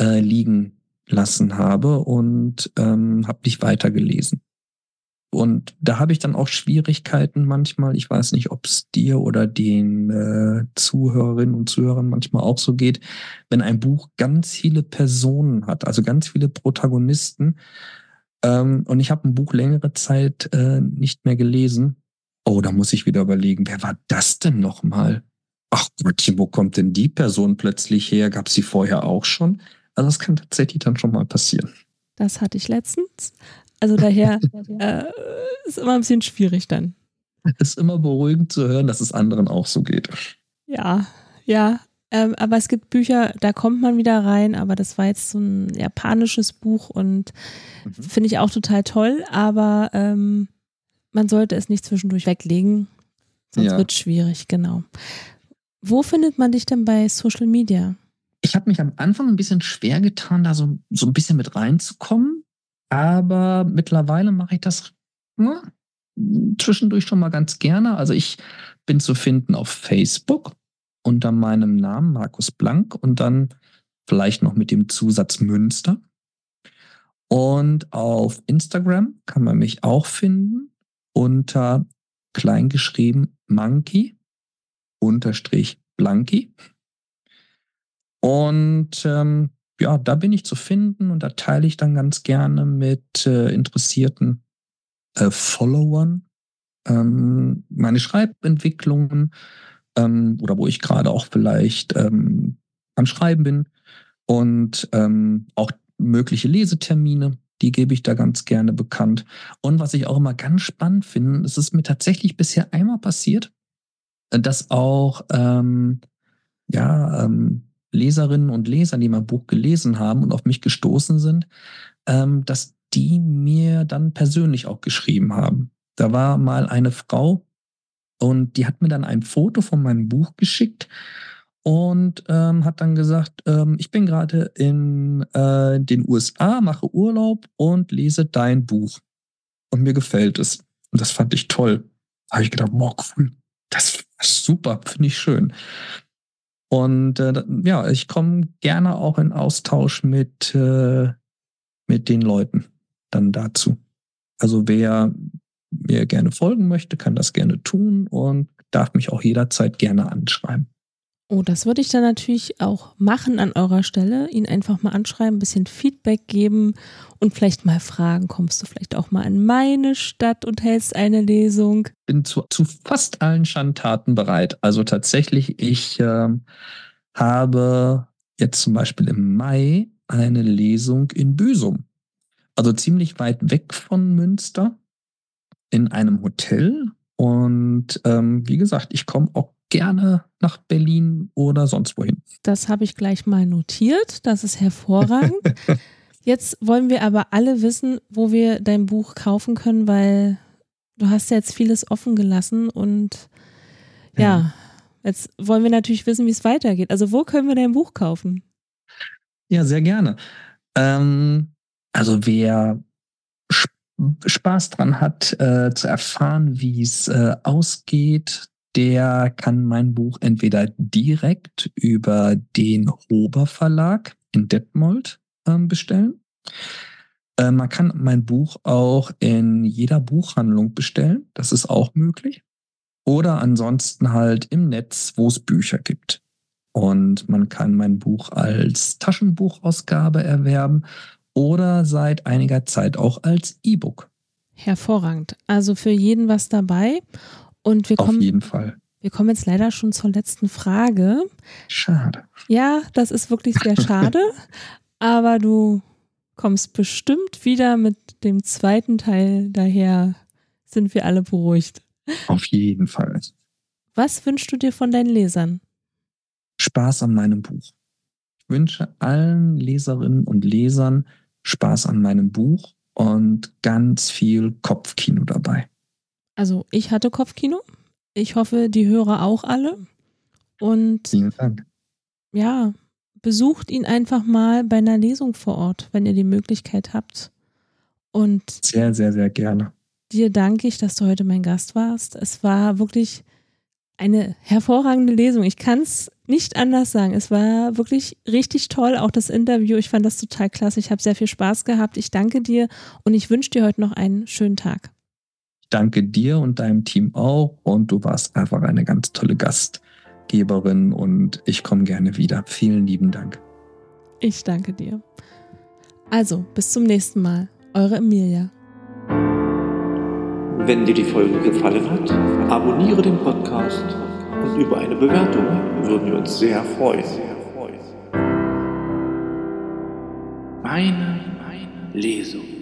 äh, liegen lassen habe und ähm, habe nicht weitergelesen. Und da habe ich dann auch Schwierigkeiten manchmal. Ich weiß nicht, ob es dir oder den äh, Zuhörerinnen und Zuhörern manchmal auch so geht, wenn ein Buch ganz viele Personen hat, also ganz viele Protagonisten. Ähm, und ich habe ein Buch längere Zeit äh, nicht mehr gelesen. Oh, da muss ich wieder überlegen, wer war das denn nochmal? Ach Gottchen, wo kommt denn die Person plötzlich her? Gab sie vorher auch schon? Also das kann tatsächlich dann schon mal passieren. Das hatte ich letztens. Also daher äh, ist immer ein bisschen schwierig dann. Es ist immer beruhigend zu hören, dass es anderen auch so geht. Ja, ja. Ähm, aber es gibt Bücher, da kommt man wieder rein, aber das war jetzt so ein japanisches Buch und mhm. finde ich auch total toll, aber ähm, man sollte es nicht zwischendurch weglegen, sonst ja. wird es schwierig, genau. Wo findet man dich denn bei Social Media? Ich habe mich am Anfang ein bisschen schwer getan, da so, so ein bisschen mit reinzukommen. Aber mittlerweile mache ich das ja, zwischendurch schon mal ganz gerne. Also ich bin zu finden auf Facebook unter meinem Namen Markus Blank und dann vielleicht noch mit dem Zusatz Münster. Und auf Instagram kann man mich auch finden unter kleingeschrieben Monkey unterstrich Blanki. Und ähm, ja, da bin ich zu finden und da teile ich dann ganz gerne mit äh, interessierten äh, Followern ähm, meine Schreibentwicklungen ähm, oder wo ich gerade auch vielleicht ähm, am Schreiben bin und ähm, auch mögliche Lesetermine, die gebe ich da ganz gerne bekannt. Und was ich auch immer ganz spannend finde, es ist mir tatsächlich bisher einmal passiert, dass auch ähm, ja, ähm, Leserinnen und Leser, die mein Buch gelesen haben und auf mich gestoßen sind, ähm, dass die mir dann persönlich auch geschrieben haben. Da war mal eine Frau und die hat mir dann ein Foto von meinem Buch geschickt und ähm, hat dann gesagt, ähm, ich bin gerade in äh, den USA, mache Urlaub und lese dein Buch. Und mir gefällt es. Und das fand ich toll. Da habe ich gedacht, boah, cool. Das super, finde ich schön. Und äh, ja, ich komme gerne auch in Austausch mit, äh, mit den Leuten dann dazu. Also wer mir gerne folgen möchte, kann das gerne tun und darf mich auch jederzeit gerne anschreiben. Oh, das würde ich dann natürlich auch machen an eurer Stelle. Ihn einfach mal anschreiben, ein bisschen Feedback geben und vielleicht mal fragen, kommst du vielleicht auch mal in meine Stadt und hältst eine Lesung? Bin zu, zu fast allen Schandtaten bereit. Also tatsächlich, ich äh, habe jetzt zum Beispiel im Mai eine Lesung in Büsum. Also ziemlich weit weg von Münster in einem Hotel. Und ähm, wie gesagt, ich komme auch gerne nach Berlin oder sonst wohin. Das habe ich gleich mal notiert. Das ist hervorragend. Jetzt wollen wir aber alle wissen, wo wir dein Buch kaufen können, weil du hast ja jetzt vieles offen gelassen und ja, ja jetzt wollen wir natürlich wissen, wie es weitergeht. Also wo können wir dein Buch kaufen? Ja, sehr gerne. Ähm, also wer Spaß dran hat, äh, zu erfahren, wie es äh, ausgeht, der kann mein Buch entweder direkt über den Hober Verlag in Detmold ähm, bestellen. Äh, man kann mein Buch auch in jeder Buchhandlung bestellen. Das ist auch möglich. Oder ansonsten halt im Netz, wo es Bücher gibt. Und man kann mein Buch als Taschenbuchausgabe erwerben oder seit einiger Zeit auch als E-Book. Hervorragend. Also für jeden was dabei. Und wir kommen, Auf jeden Fall. Wir kommen jetzt leider schon zur letzten Frage. Schade. Ja, das ist wirklich sehr schade. aber du kommst bestimmt wieder mit dem zweiten Teil. Daher sind wir alle beruhigt. Auf jeden Fall. Was wünschst du dir von deinen Lesern? Spaß an meinem Buch. Ich wünsche allen Leserinnen und Lesern Spaß an meinem Buch und ganz viel Kopfkino dabei. Also ich hatte Kopfkino. Ich hoffe, die Hörer auch alle. Und Vielen Dank. ja, besucht ihn einfach mal bei einer Lesung vor Ort, wenn ihr die Möglichkeit habt. Und Sehr, sehr, sehr gerne. dir danke ich, dass du heute mein Gast warst. Es war wirklich eine hervorragende Lesung. Ich kann es nicht anders sagen. Es war wirklich richtig toll, auch das Interview. Ich fand das total klasse. Ich habe sehr viel Spaß gehabt. Ich danke dir und ich wünsche dir heute noch einen schönen Tag. Ich danke dir und deinem Team auch und du warst einfach eine ganz tolle Gastgeberin und ich komme gerne wieder. Vielen lieben Dank. Ich danke dir. Also, bis zum nächsten Mal. Eure Emilia. Wenn dir die Folge gefallen hat, abonniere den Podcast und über eine Bewertung würden wir uns sehr freuen. Meine Lesung.